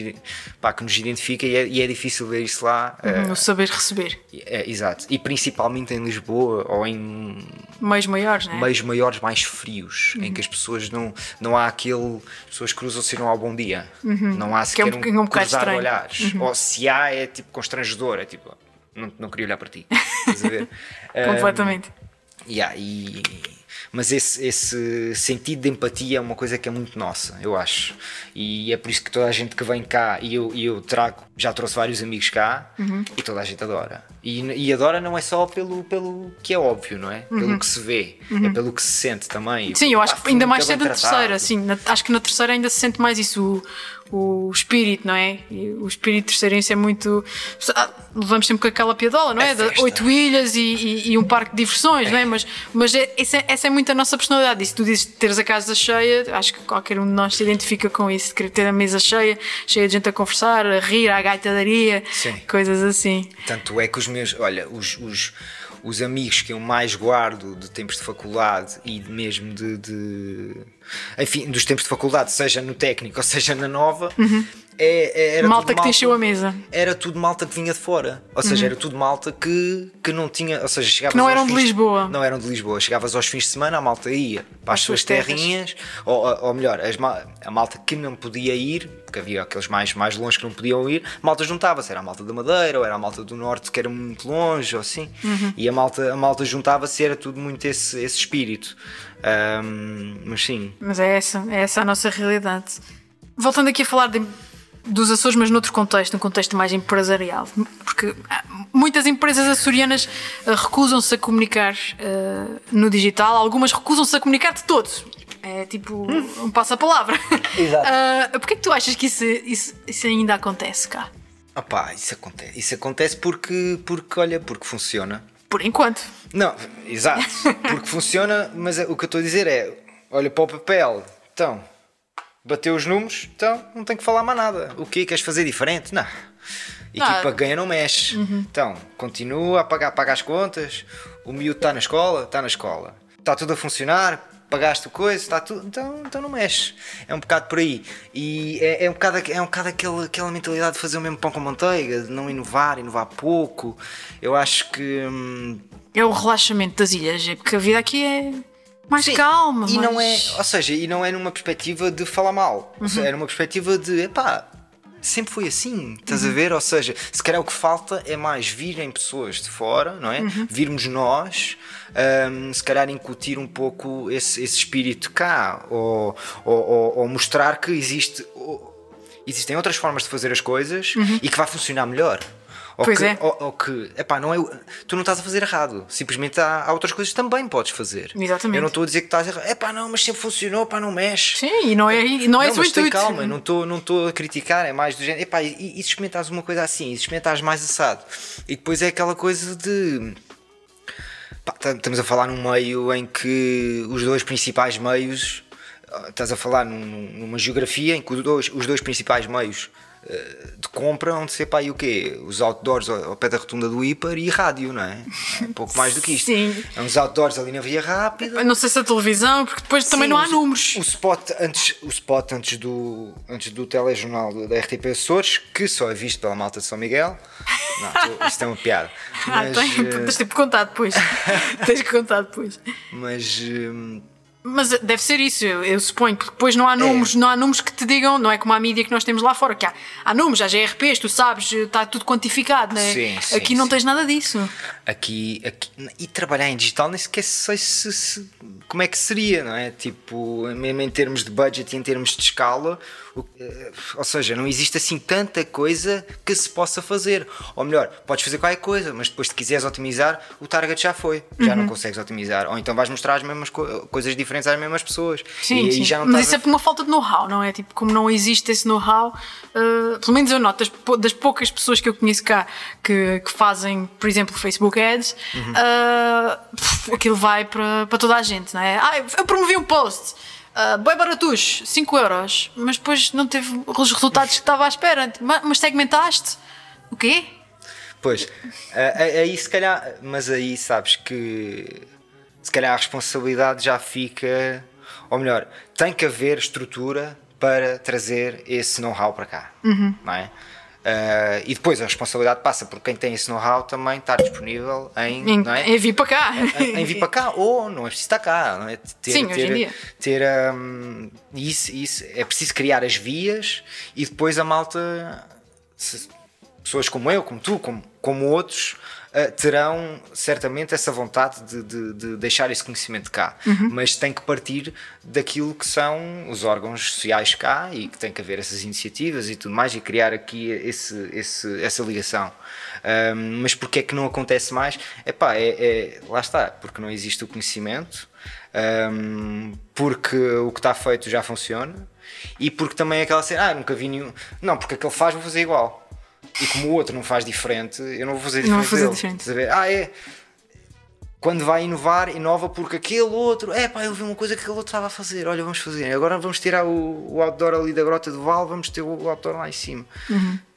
pá, que nos identifica e é, e é difícil ver isso lá. Uhum, uh, saber receber. É, exato. E principalmente em Lisboa ou em. Meios maiores, né? Meios maiores, mais frios, uhum. em que as pessoas não. Não há aquele. As pessoas cruzam-se e não há bom dia. Uhum. Não há sequer que é um, um, um cruzar olhares. Uhum. Ou se há, é tipo constrangedor. É tipo. Não, não queria olhar para ti. Estás a ver? Completamente. Yeah, e, mas esse, esse sentido de empatia é uma coisa que é muito nossa, eu acho. E é por isso que toda a gente que vem cá, e eu, eu trago, já trouxe vários amigos cá, uhum. e toda a gente adora. E, e, adora não é só pelo, pelo que é óbvio, não é? Uhum. Pelo que se vê, é uhum. é pelo que se sente também. Sim, eu acho que ainda mais cedo da terceira, assim, acho que na terceira ainda se sente mais isso o espírito, não é? E o espírito terceirense é muito. Ah, levamos sempre com aquela piadola, não é? é oito ilhas e, e, e, um parque de diversões, é. não é? Mas, mas é, essa, é, essa, é muito a nossa personalidade. E se tu dizes teres a casa cheia, acho que qualquer um de nós se identifica com isso, de querer ter a mesa cheia, cheia de gente a conversar, a rir, à gaitadaria, Sim. coisas assim. Tanto é que os meus. Olha, os, os os amigos que eu mais guardo de tempos de faculdade e mesmo de, de enfim, dos tempos de faculdade, seja no técnico ou seja na nova, uhum. É, é era malta que malta, encheu a mesa. Era tudo malta que vinha de fora. Ou seja, uhum. era tudo malta que, que não tinha. Ou seja, chegavas que não eram de Lisboa. Não eram de Lisboa. Chegavas aos fins de semana, a malta ia para as, as suas terrinhas, ou, ou melhor, as, a malta que não podia ir, porque havia aqueles mais, mais longe que não podiam ir, a malta juntava-se. Era a malta da Madeira, ou era a malta do Norte que era muito longe, ou assim. Uhum. E a malta, a malta juntava-se era tudo muito esse, esse espírito. Um, mas sim. Mas é essa, é essa a nossa realidade. Voltando aqui a falar de, dos Açores, mas noutro contexto, um contexto mais empresarial, porque ah, muitas empresas açorianas uh, recusam-se a comunicar uh, no digital, algumas recusam-se a comunicar de todos. É tipo um passa-palavra. Exato. Uh, Porquê é que tu achas que isso, isso, isso ainda acontece cá? Opá, isso acontece. Isso acontece porque, porque, olha, porque funciona. Por enquanto. Não, exato. Porque funciona, mas é, o que eu estou a dizer é: olha para o papel, então, bateu os números, então não tem que falar mais nada. O que Queres fazer diferente? Não. Equipa ganha não mexe. Uhum. Então, continua a pagar, paga as contas. O miúdo está na escola, está na escola. Está tudo a funcionar, pagaste o coisa, está tudo, então, então não mexe. É um bocado por aí. E é, é um bocado, é um bocado aquela, aquela mentalidade de fazer o mesmo pão com manteiga, de não inovar, inovar pouco. Eu acho que. Hum, é o relaxamento das ilhas, é porque a vida aqui é mais Sim, calma. E não é, ou seja, e não é numa perspectiva de falar mal. Uhum. Seja, é numa perspectiva de, epá, sempre foi assim, estás a ver? Ou seja, se calhar o que falta é mais virem pessoas de fora, não é? Virmos nós, um, se calhar incutir um pouco esse, esse espírito cá, ou, ou, ou- ou mostrar que existe. ou- Existem outras formas de fazer as coisas e que vai funcionar melhor. Ou Pois que, é. ou, ou que, epá, não é, tu não estás a fazer errado. Simplesmente há, há outras coisas que também podes fazer. Exatamente. Eu não estou a dizer que estás errado. Epá, não, mas sempre funcionou, pá, não mexe. Sim, e não é, e não é Não, mas tem calma, não estou não a criticar, é mais do género. Epá, e, e se experimentares uma coisa assim, e se experimentares mais assado. E depois é aquela coisa de. pá, estamos a falar num meio em que os dois principais meios. ah, Estás a falar num- numa geografia em que os dois, os dois principais meios de compra vão ser pá, e o quê? Os outdoors ao, pé da rotunda do hiper e rádio, não é? É um pouco mais do que isto. Sim. É uns outdoors ali na via rápida. Eu Não sei se a televisão, porque depois também Sim, não há o- números. O spot antes, o spot antes, do, antes do telejornal da RTP Açores, que só é visto pela malta de São Miguel. Não, isto é uma piada. Ah, Mas, tem, eh, tens de contar depois. tens que contar depois. mas hum, Mas deve ser isso, eu, eu suponho, porque depois É. não há números, não há números que te digam, não é como a mídia que nós temos lá fora, que há, há números, há GRPs, tu sabes, está tudo quantificado, né? Sim, sim, Aqui não sim. tens nada disso. aqui, aqui e trabalhar em digital nem sequer sei se, se- como é que seria, não é? Tipo, mesmo em termos de budget e em termos de escala, ou seja, não existe assim tanta coisa que se possa fazer. Ou melhor, podes fazer qualquer coisa, mas depois se quiseres otimizar, o target já foi, já Uhum. não consegues otimizar. Ou então vais mostrar as mesmas co- coisas diferentes às mesmas pessoas. Sim, e sim. já não mas isso a- é por uma falta de know-how, não é? Tipo, como não existe esse know-how, eh, pelo menos eu noto das, das poucas pessoas que eu conheço cá que, que fazem, por exemplo, Facebook Ads, Uhum. eh, pff, aquilo vai para, para toda a gente, não é? Ah, eu promovi um post. Uh, bem baratos, 5 euros, mas depois não teve os resultados que estava à espera. Ma- Mas segmentaste? O quê? Pois, a- a- aí se calhar, mas aí sabes que se calhar a responsabilidade já fica, ou melhor, tem que haver estrutura para trazer esse know-how para cá, não é? Ah, e depois a responsabilidade passa por quem tem esse know-how também estar disponível em, Em, é? em vir para cá. em, em vir para cá, ou não é preciso estar cá, não é? Ter, Sim, hoje em ter, dia. ter hum, isso, isso, é preciso criar as vias e depois a malta, se- pessoas como eu, como tu, como, como outros, uh, terão certamente essa vontade de, de- de deixar esse conhecimento cá, Uhum. mas tem que partir daquilo que são os órgãos sociais cá e que tem que haver essas iniciativas e tudo mais e criar aqui esse, esse, essa ligação. Um, mas porque é que não acontece mais? Epá, é, é, lá está, porque não existe o conhecimento, um, porque o que está feito já funciona e porque também é aquela cena, ah, nunca vi nenhum. Não, porque aquele faz, vou fazer igual. E como o outro não faz diferente, eu não vou fazer Não diferente. vou fazer dele. diferente. Ver? Ah, é. Quando vai inovar, inova porque aquele outro, é pá, eu vi uma coisa que aquele outro estava a fazer, olha, vamos fazer. Agora vamos tirar o, o outdoor ali da Grota do Val, vamos ter o outdoor lá em cima.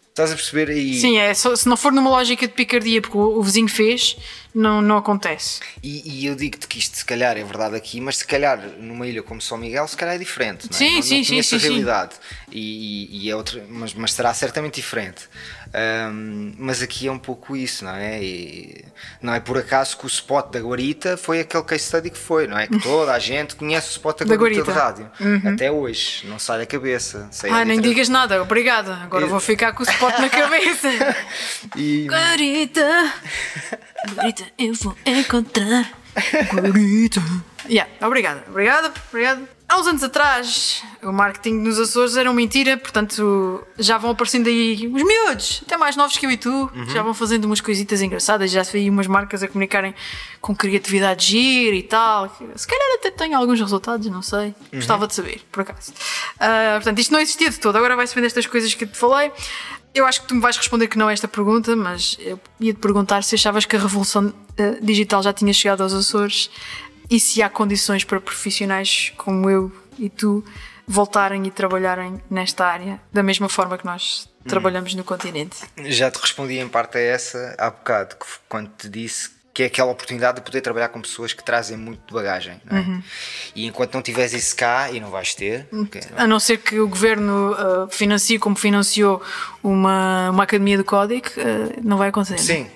Estás a perceber? E, Sim, é, se não for numa lógica de picardia porque o, o vizinho fez, não, não acontece. E, e eu digo-te que isto se calhar é verdade aqui, mas se calhar numa ilha como São Miguel, se calhar é diferente. Não é? Sim, não, sim, não sim, sim, a sim. realidade. E, e- é outra, mas, mas será certamente diferente. Ahm, mas aqui é um pouco isso, não é? E não é por acaso que o spot da Guarita foi aquele case study que foi, não é? Que toda a gente conhece o spot da, Da Guarita, Guarita. Uhum. de rádio. Até hoje, não sai da cabeça. Sai Ah, nem digas nada, obrigada. Agora E- vou ficar com o spot na cabeça. E- Guarita, Guarita, eu vou encontrar. Guarita. Yeah, obrigada, obrigada, obrigada. Há uns anos atrás, o marketing nos Açores era uma mentira, portanto já vão aparecendo aí os miúdos, até mais novos que eu e tu, que já vão fazendo umas coisitas engraçadas, já se vê aí umas marcas a comunicarem com criatividade gira e tal. Se calhar até tem alguns resultados, não sei. Gostava de saber, por acaso. Ah, portanto, isto não existia de todo, agora vai-se vendo estas coisas que te falei. Eu acho que tu me vais responder que não a esta pergunta, mas eu ia-te perguntar se achavas que a revolução eh, digital já tinha chegado aos Açores e se há condições para profissionais como eu e tu voltarem e trabalharem nesta área da mesma forma que nós trabalhamos no continente. Já te respondi em parte a essa há bocado, quando te disse que é aquela oportunidade de poder trabalhar com pessoas que trazem muito de bagagem. Não é? Uhum. E enquanto não tiveres isso cá, e não vais ter, porque- A não ser que o governo eh, financie como financiou uma, uma academia do código, eh, não vai acontecer. sim,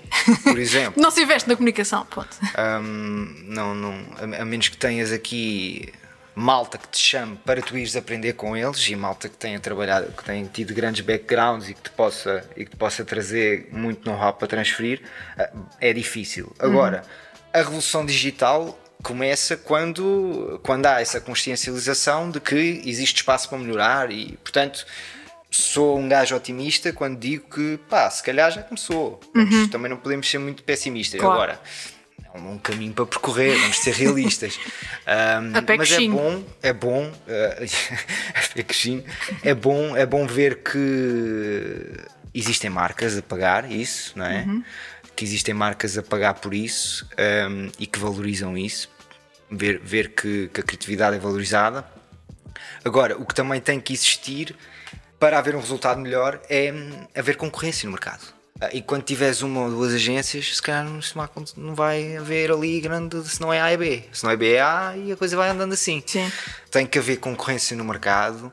por exemplo, Não se investe na comunicação, ponto. hum, não, não, a, a menos que tenhas aqui malta que te chame para tu ires aprender com eles e malta que tenha trabalhado, que tenha tido grandes backgrounds e que te possa, e que te possa trazer muito know-how para transferir, eh, é difícil. Agora, a revolução digital começa quando, quando há essa consciencialização de que existe espaço para melhorar e, portanto, sou um gajo otimista quando digo que, pá, se calhar já começou. Uhum. Também não podemos ser muito pessimistas. Claro. Agora, é um caminho para percorrer, vamos ser realistas. Um, mas é bom, é bom, uh, é bom, é bom ver que existem marcas a pagar isso, não é? Uhum. Que existem marcas a pagar por isso um, e que valorizam isso, ver, ver que, que a criatividade é valorizada. Agora, o que também tem que existir para haver um resultado melhor é haver concorrência no mercado. Ah, e quando tiveres uma ou duas agências, se calhar não vai haver ali grande, se não é A e B. Se não é B é A e a coisa vai andando assim. Sim. Tem que haver concorrência no mercado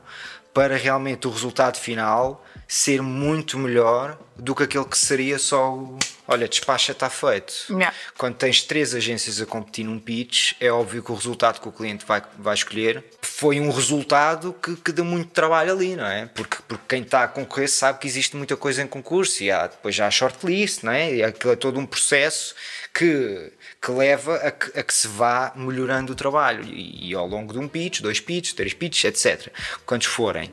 para realmente o resultado final ser muito melhor do que aquele que seria só o olha, despacha está feito. Yeah. Quando tens três agências a competir num pitch, é óbvio que o resultado que o cliente vai, vai escolher foi um resultado que, que dá muito trabalho ali, não é? Porque, porque quem está a concorrer sabe que existe muita coisa em concurso e há, depois já a shortlist, não é? E aquilo é todo um processo que, que leva a que, a que se vá melhorando o trabalho e, e ao longo de um pitch, dois pitches, três pitches, etc. Quantos forem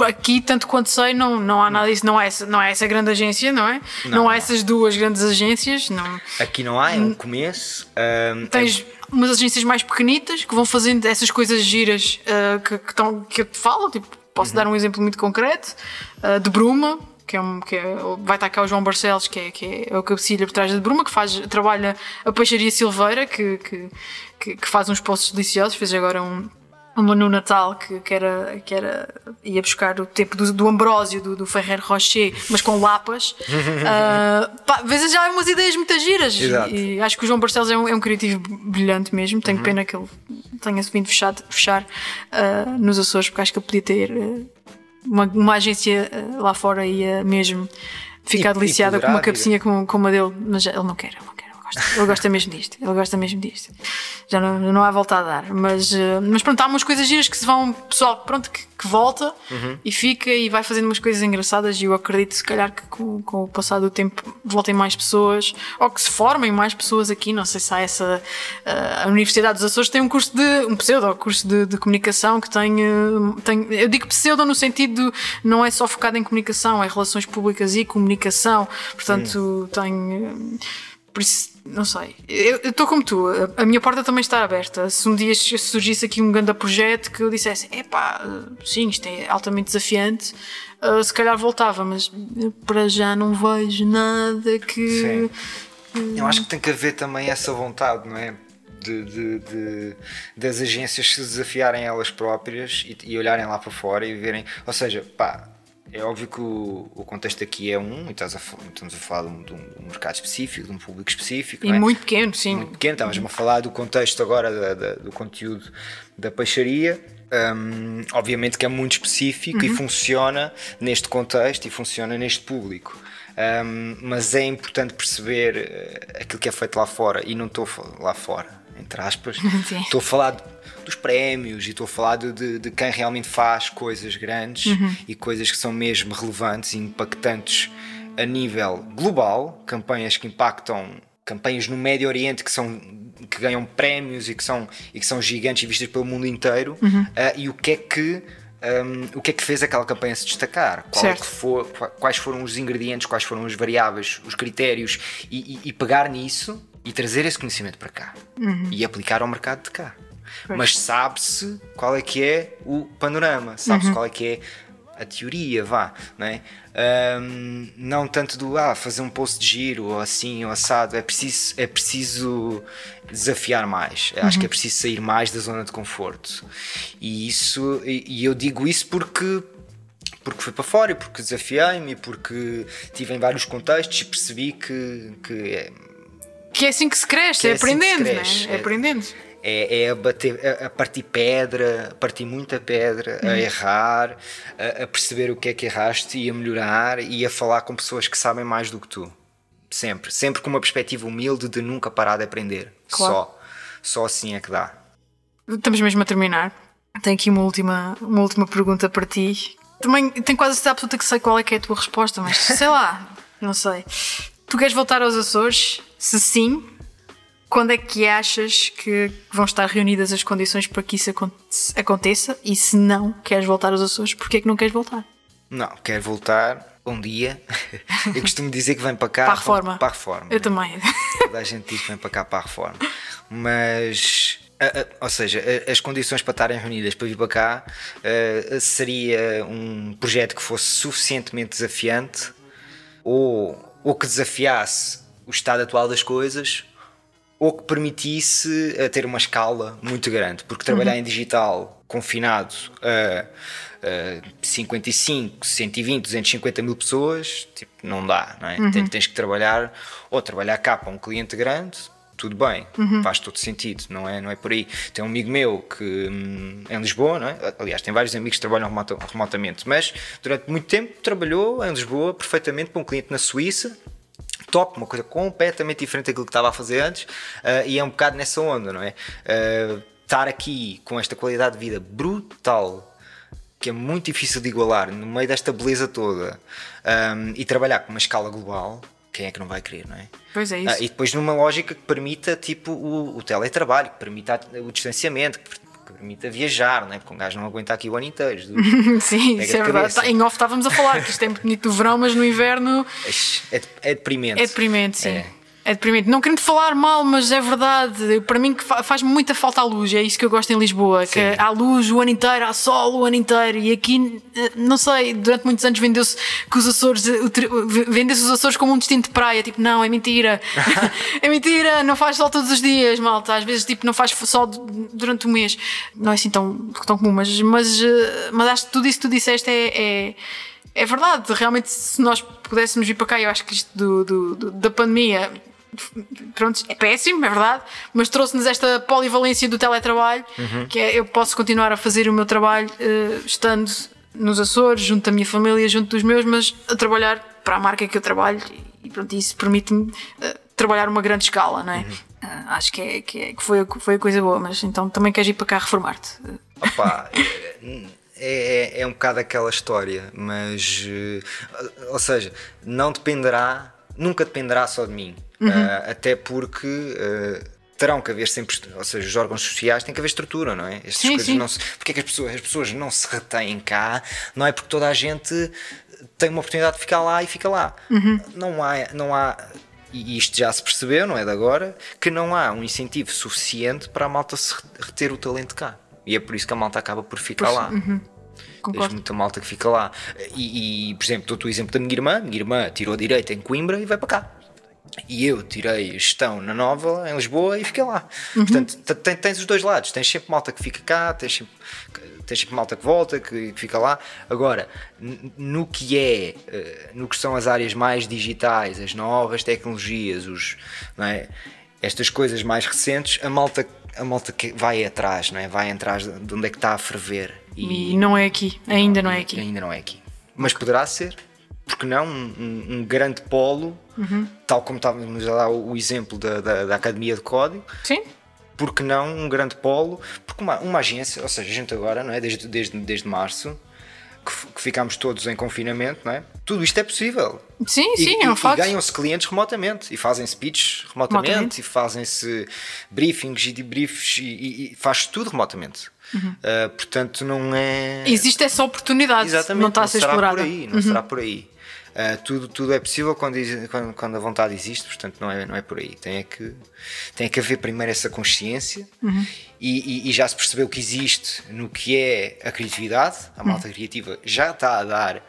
aqui, tanto quanto sei, não, não há nada disso. Não é, essa, não é essa grande agência, não é? Não, não há essas duas grandes agências. Não. Aqui não há, é um começo. Um, Tens é... umas agências mais pequenitas que vão fazendo essas coisas giras uh, que, que, tão, que eu te falo. Tipo, posso uhum. dar um exemplo muito concreto uh, de Bruma. Que, é um, que é, vai estar cá o João Barcelos, que é, que é o cabecilha por trás de Bruma, que faz, trabalha a Peixaria Silveira, que, que, que, que faz uns poços deliciosos. Fez agora um, uma no Natal que, que, era, que era ia buscar o tempo do, do Ambrósio, do, do Ferrer Rocher, mas com lapas. uh, pá, vezes já há umas ideias muito giras. E, e, acho que o João Barcelos é um, é um criativo brilhante mesmo. Tenho uhum. pena que ele tenha vindo fechado, fechar uh, nos Açores, porque acho que ele podia ter uh, uma, uma agência lá fora ia mesmo ficar e, deliciada e com uma cabecinha como, como a dele, mas ele não quer. Ele não quer gosta. Ele gosta mesmo disto. Ele gosta mesmo disto. Já não, não há volta a dar. Mas, eh, mas pronto, há umas coisas giras que se vão. Pessoal, pronto, que, que volta uhum. e fica e vai fazendo umas coisas engraçadas. E eu acredito, se calhar, que com, com, o passar do tempo voltem mais pessoas ou que se formem mais pessoas aqui. Não sei se há essa. Uh, a Universidade dos Açores tem um curso de. um pseudo curso de, de comunicação que tem, uh, tem. Eu digo pseudo no sentido de não é só focado em comunicação, é relações públicas e comunicação. Portanto, tem. Por isso, não sei. Eu estou como tu. A, a, minha porta também está aberta. Se um dia surgisse aqui um grande projeto que eu dissesse, epá, sim, isto é altamente desafiante, uh, se calhar voltava, mas para já não vejo nada que. Sim. Eu acho que tem que haver também essa vontade, não é? De, de, de, das agências se desafiarem elas próprias e, e olharem lá para fora e verem. Ou seja, pá, é óbvio que o, o, contexto aqui é um, e estás a, estamos a falar de um, de um, mercado específico, de um público específico. E é? muito pequeno, sim. Muito pequeno, estávamos a falar do contexto agora da, da, do conteúdo da peixaria. Um, obviamente que é muito específico uhum. e funciona neste contexto e funciona neste público. Um, mas é importante perceber uh, aquilo que é feito lá fora, e não estou lá fora, entre aspas, estou a falar dos prémios e estou a falar de, de, de, quem realmente faz coisas grandes uhum. e coisas que são mesmo relevantes e impactantes a nível global, campanhas que impactam campanhas no Médio Oriente que são que ganham prémios e que são e que são gigantes e vistas pelo mundo inteiro uhum. uh, e o que é que um, o que é que fez aquela campanha se destacar? É for, quais foram os ingredientes, quais foram as variáveis, os critérios e, e, e pegar nisso e trazer esse conhecimento para cá uhum. e aplicar ao mercado de cá. Mas sabe-se qual é que é o panorama, sabe-se uhum. qual é que é a teoria, vá, não é? Um, não tanto do ah, fazer um post de giro ou assim ou assado, é preciso, é preciso desafiar mais, uhum. acho que é preciso sair mais da zona de conforto. E isso, e, e eu digo isso porque porque fui para fora e porque desafiei-me e porque tive em vários contextos e percebi que, que é que é assim que se cresce, é, é, aprendendo, assim cresce. Né? é aprendendo é, é a, bater, a, partir pedra, a partir muita pedra, uhum. a errar, a, a, perceber o que é que erraste e a melhorar e a falar com pessoas que sabem mais do que tu. Sempre. Sempre com uma perspectiva humilde de nunca parar de aprender. Claro. Só. Só assim é que dá. Estamos mesmo a terminar. Tenho aqui uma última, uma última pergunta para ti. Também tenho quase a certeza absoluta que sei qual é que é a tua resposta, mas sei lá, não sei. Tu queres voltar aos Açores? Se sim, quando é que achas que vão estar reunidas as condições para que isso aconteça? E se não queres voltar aos Açores, porquê é que não queres voltar? Não, quero voltar um dia. Eu costumo dizer que vem para cá para a reforma. Para a reforma Eu né? também. Toda a gente diz que vem para cá para a reforma. Mas ou seja, as condições para estarem reunidas para vir para cá seria um projeto que fosse suficientemente desafiante ou, ou que desafiasse o estado atual das coisas ou que permitisse ter uma escala muito grande, porque trabalhar uhum. em digital confinado a, a 55, 120, 250 mil pessoas, tipo, não dá, não é? Uhum. Tens, tens que trabalhar ou trabalhar cá para um cliente grande tudo bem, uhum. faz todo sentido, não é, não é por aí. Tem um amigo meu que hum, em Lisboa, não é? aliás, tem vários amigos que trabalham remotamente, mas durante muito tempo trabalhou em Lisboa perfeitamente para um cliente na Suíça. Top, uma coisa completamente diferente daquilo que estava a fazer antes, uh, e é um bocado nessa onda, não é? Uh, estar aqui com esta qualidade de vida brutal que é muito difícil de igualar no meio desta beleza toda um, e trabalhar com uma escala global quem é que não vai querer, não é? Pois é isso. Ah, e depois numa lógica que permita tipo o, o teletrabalho, que permita o distanciamento, que, que permita viajar, não é? Porque um gajo não aguenta aqui o ano inteiro. Sim, isso é verdade. Tá, em off estávamos a falar que isto é muito bonito do verão, mas no inverno. É, é deprimente. É deprimente, sim. É. É deprimente. Não querendo falar mal, mas é verdade. Para mim faz muita falta a luz. É isso que eu gosto em Lisboa. Sim. Que há luz o ano inteiro, há sol o ano inteiro. E aqui, eh, não sei, durante muitos anos vendeu-se que os Açores, vendeu-se os Açores como um destino de praia. Tipo, não, é mentira. é mentira, não faz sol todos os dias, malta. Às vezes, tipo, não faz sol durante o mês. Não é assim tão, tão comum, mas, mas, eh, mas acho que tudo isso que tu disseste é, é é verdade, realmente, se nós pudéssemos vir para cá, eu acho que isto do, do, do da pandemia pronto, é péssimo, é verdade, mas trouxe-nos esta polivalência do teletrabalho, uhum. que é eu posso continuar a fazer o meu trabalho uh, estando nos Açores, junto da minha família, junto dos meus, mas a trabalhar para a marca que eu trabalho e pronto, isso permite-me uh, trabalhar uma grande escala, não é? Uhum. Uh, acho que, é, que, é, que foi, foi a coisa boa, mas então também queres ir para cá reformar-te? Opa, é, é, é um bocado aquela história, mas ou seja, não dependerá, nunca dependerá só de mim uhum. uh, até porque uh, terão que haver sempre, ou seja, os órgãos sociais têm que haver estrutura, não é? Estas sim, coisas sim. não se, porque é que as pessoas, as pessoas não se retêm cá, não é porque toda a gente tem uma oportunidade de ficar lá e fica lá. Uhum. Não há, não há e isto já se percebeu, não é de agora, que não há um incentivo suficiente para a malta se reter o talento cá. E é por isso que a malta acaba por ficar pois, lá. Uhum. Tens muita malta que fica lá. E, e por exemplo, dou-te o exemplo da minha irmã. Minha irmã tirou direito em Coimbra e vai para cá. E eu tirei gestão na Nova, em Lisboa, e fiquei lá. Uhum. Portanto, tens, tens os dois lados. Tens sempre malta que fica cá, tens sempre, tens sempre malta que volta, que, que fica lá. Agora, no que é, eh, no que são as áreas mais digitais, as novas tecnologias, os, é? estas coisas mais recentes, a malta, a malta que vai atrás, não é? vai atrás de onde é que está a ferver. E, e não é aqui, ainda não é aqui. Ainda não é aqui. Mas poderá ser porque não um, um grande polo, uhum. tal como estávamos a dar o exemplo da, da, da, Academia de Código. Sim. Porque não um grande polo? Porque uma, uma agência, ou seja, a gente agora, não é? desde, desde, desde março, que, que ficámos todos em confinamento, não é? Tudo isto é possível. Sim, sim, e, é um facto. E ganham-se clientes remotamente, e fazem speeches remotamente, remotamente. e fazem-se briefings e debriefs, e, e, e faz tudo remotamente. Uhum. Uh, portanto, não é. Existe essa oportunidade, Exatamente, não está a ser explorada. Por aí, não uhum. será por aí. Uh, tudo, tudo é possível quando, quando, quando, a vontade existe, portanto não é, não é por aí. Tem é que, tem é que haver primeiro essa consciência uhum. e, e, e, já se percebeu que existe no que é a criatividade, a malta uhum. criativa já está a dar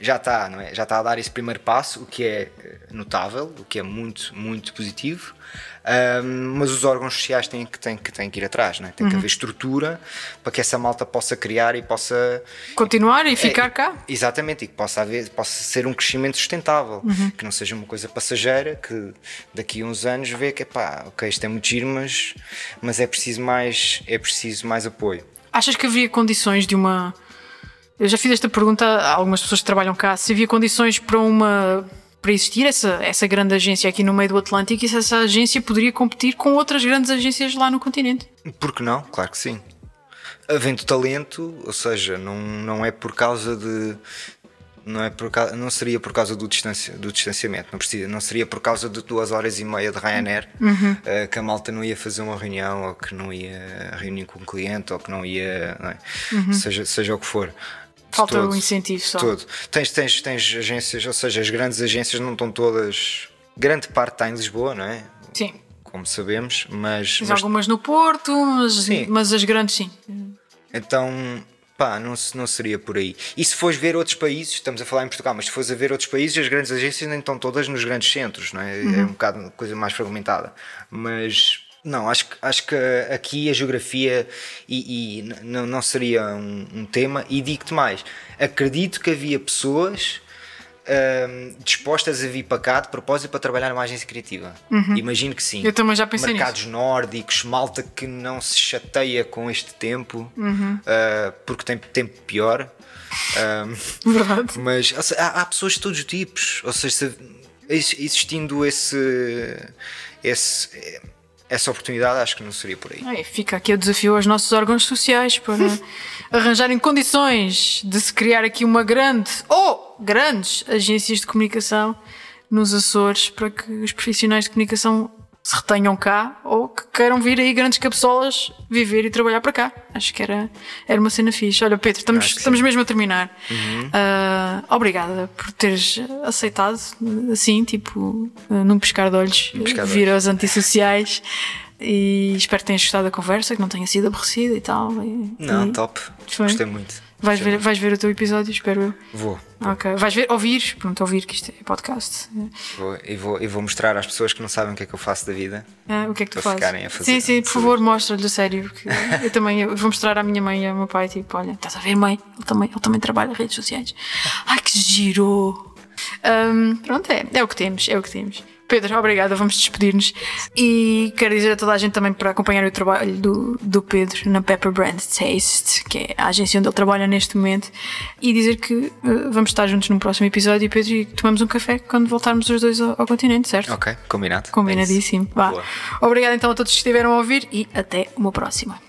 já está, não é? já está a dar esse primeiro passo, o que é eh, notável, o que é muito, muito positivo. Um, mas os órgãos sociais têm que, têm que, têm que ir atrás, não é? tem uhum. que haver estrutura para que essa malta possa criar e possa continuar e ficar é, cá. Exatamente, e que possa, haver, possa ser um crescimento sustentável, uhum. que não seja uma coisa passageira, que daqui a uns anos vê que pá, ok, isto é muito giro, mas, mas é, preciso mais, é preciso mais apoio. Achas que havia condições de uma eu já fiz esta pergunta a algumas pessoas que trabalham cá: se havia condições para uma para existir essa, essa grande agência aqui no meio do Atlântico e se essa agência poderia competir com outras grandes agências lá no continente. Por que não? Claro que sim. havendo talento, ou seja, não, não é por causa de. Não, é por, não seria por causa do, distanci, do distanciamento, não, precisa, não seria por causa de duas horas e meia de Ryanair eh, que a malta não ia fazer uma reunião ou que não ia reunir com um cliente ou que não ia. não é? seja, seja o que for. Falta todo, o incentivo só. todo. Tens, tens, tens agências, ou seja, as grandes agências não estão todas. Grande parte está em Lisboa, não é? Sim. Como sabemos, mas, Tens mas algumas no Porto, mas, Sim. mas as grandes sim. Então, pá, não, não seria por aí. E se fores ver outros países, estamos a falar em Portugal, mas se fores a ver outros países, as grandes agências nem estão todas nos grandes centros, não é? É um bocado uma coisa mais fragmentada. Mas. Não, acho, que- acho que aqui a geografia e, e não, seria um, um tema. E digo-te mais: acredito que havia pessoas hum, dispostas a vir para cá de propósito para trabalhar numa agência criativa. Imagino que sim Eu também já pensei mercados nórdicos, malta que não se chateia com este tempo Uhum. uh, porque tem tempo pior. Um, Verdade. mas seja, há, há pessoas de todos os tipos, ou seja, se- ex- existindo esse, esse- essa oportunidade, acho que não seria por aí. Ai, fica aqui o desafio aos nossos órgãos sociais para arranjarem condições de se criar aqui uma grande ou grandes agências de comunicação nos Açores para que os profissionais de comunicação se retenham cá ou que queiram vir aí grandes capsolas viver e trabalhar para cá. Acho que era, era uma cena fixe. Olha, Pedro, estamos, estamos mesmo a terminar. Ah, obrigada por teres aceitado assim, tipo, ah, num piscar de olhos, piscar de vir aos antissociais. E espero que tenhas gostado da conversa, que não tenha sido aborrecida e tal. E- Não, e top. Foi? Gostei muito. Vais ver, vais ver o teu episódio, espero eu. Vou. Ok. Vais ver, ouvir, pronto, ouvir que isto é podcast. Vou, e, vou, e vou mostrar às pessoas que não sabem o que é que eu faço da vida. Ah, o que é que tu fazes? ficarem a fazer- sim, sim, por favor, mostra-lhe a sério, porque eu também eu vou mostrar à minha mãe e ao meu pai, tipo, olha, estás a ver, mãe? Ele também, ele também trabalha em redes sociais. Ai, que giro! Ahm, pronto, é, é o que temos, é o que temos. Pedro, obrigada, vamos despedir-nos. E quero dizer a toda a gente também para acompanhar o trabalho do, do Pedro na Pepper Brand Taste, que é a agência onde ele trabalha neste momento, e dizer que eh, vamos estar juntos num próximo episódio e Pedro, e tomamos um café quando voltarmos os dois ao, ao continente, certo? Ok, combinado. É. Combinadíssimo. Vá. Boa. Obrigado então a todos que estiveram a ouvir e até uma próxima.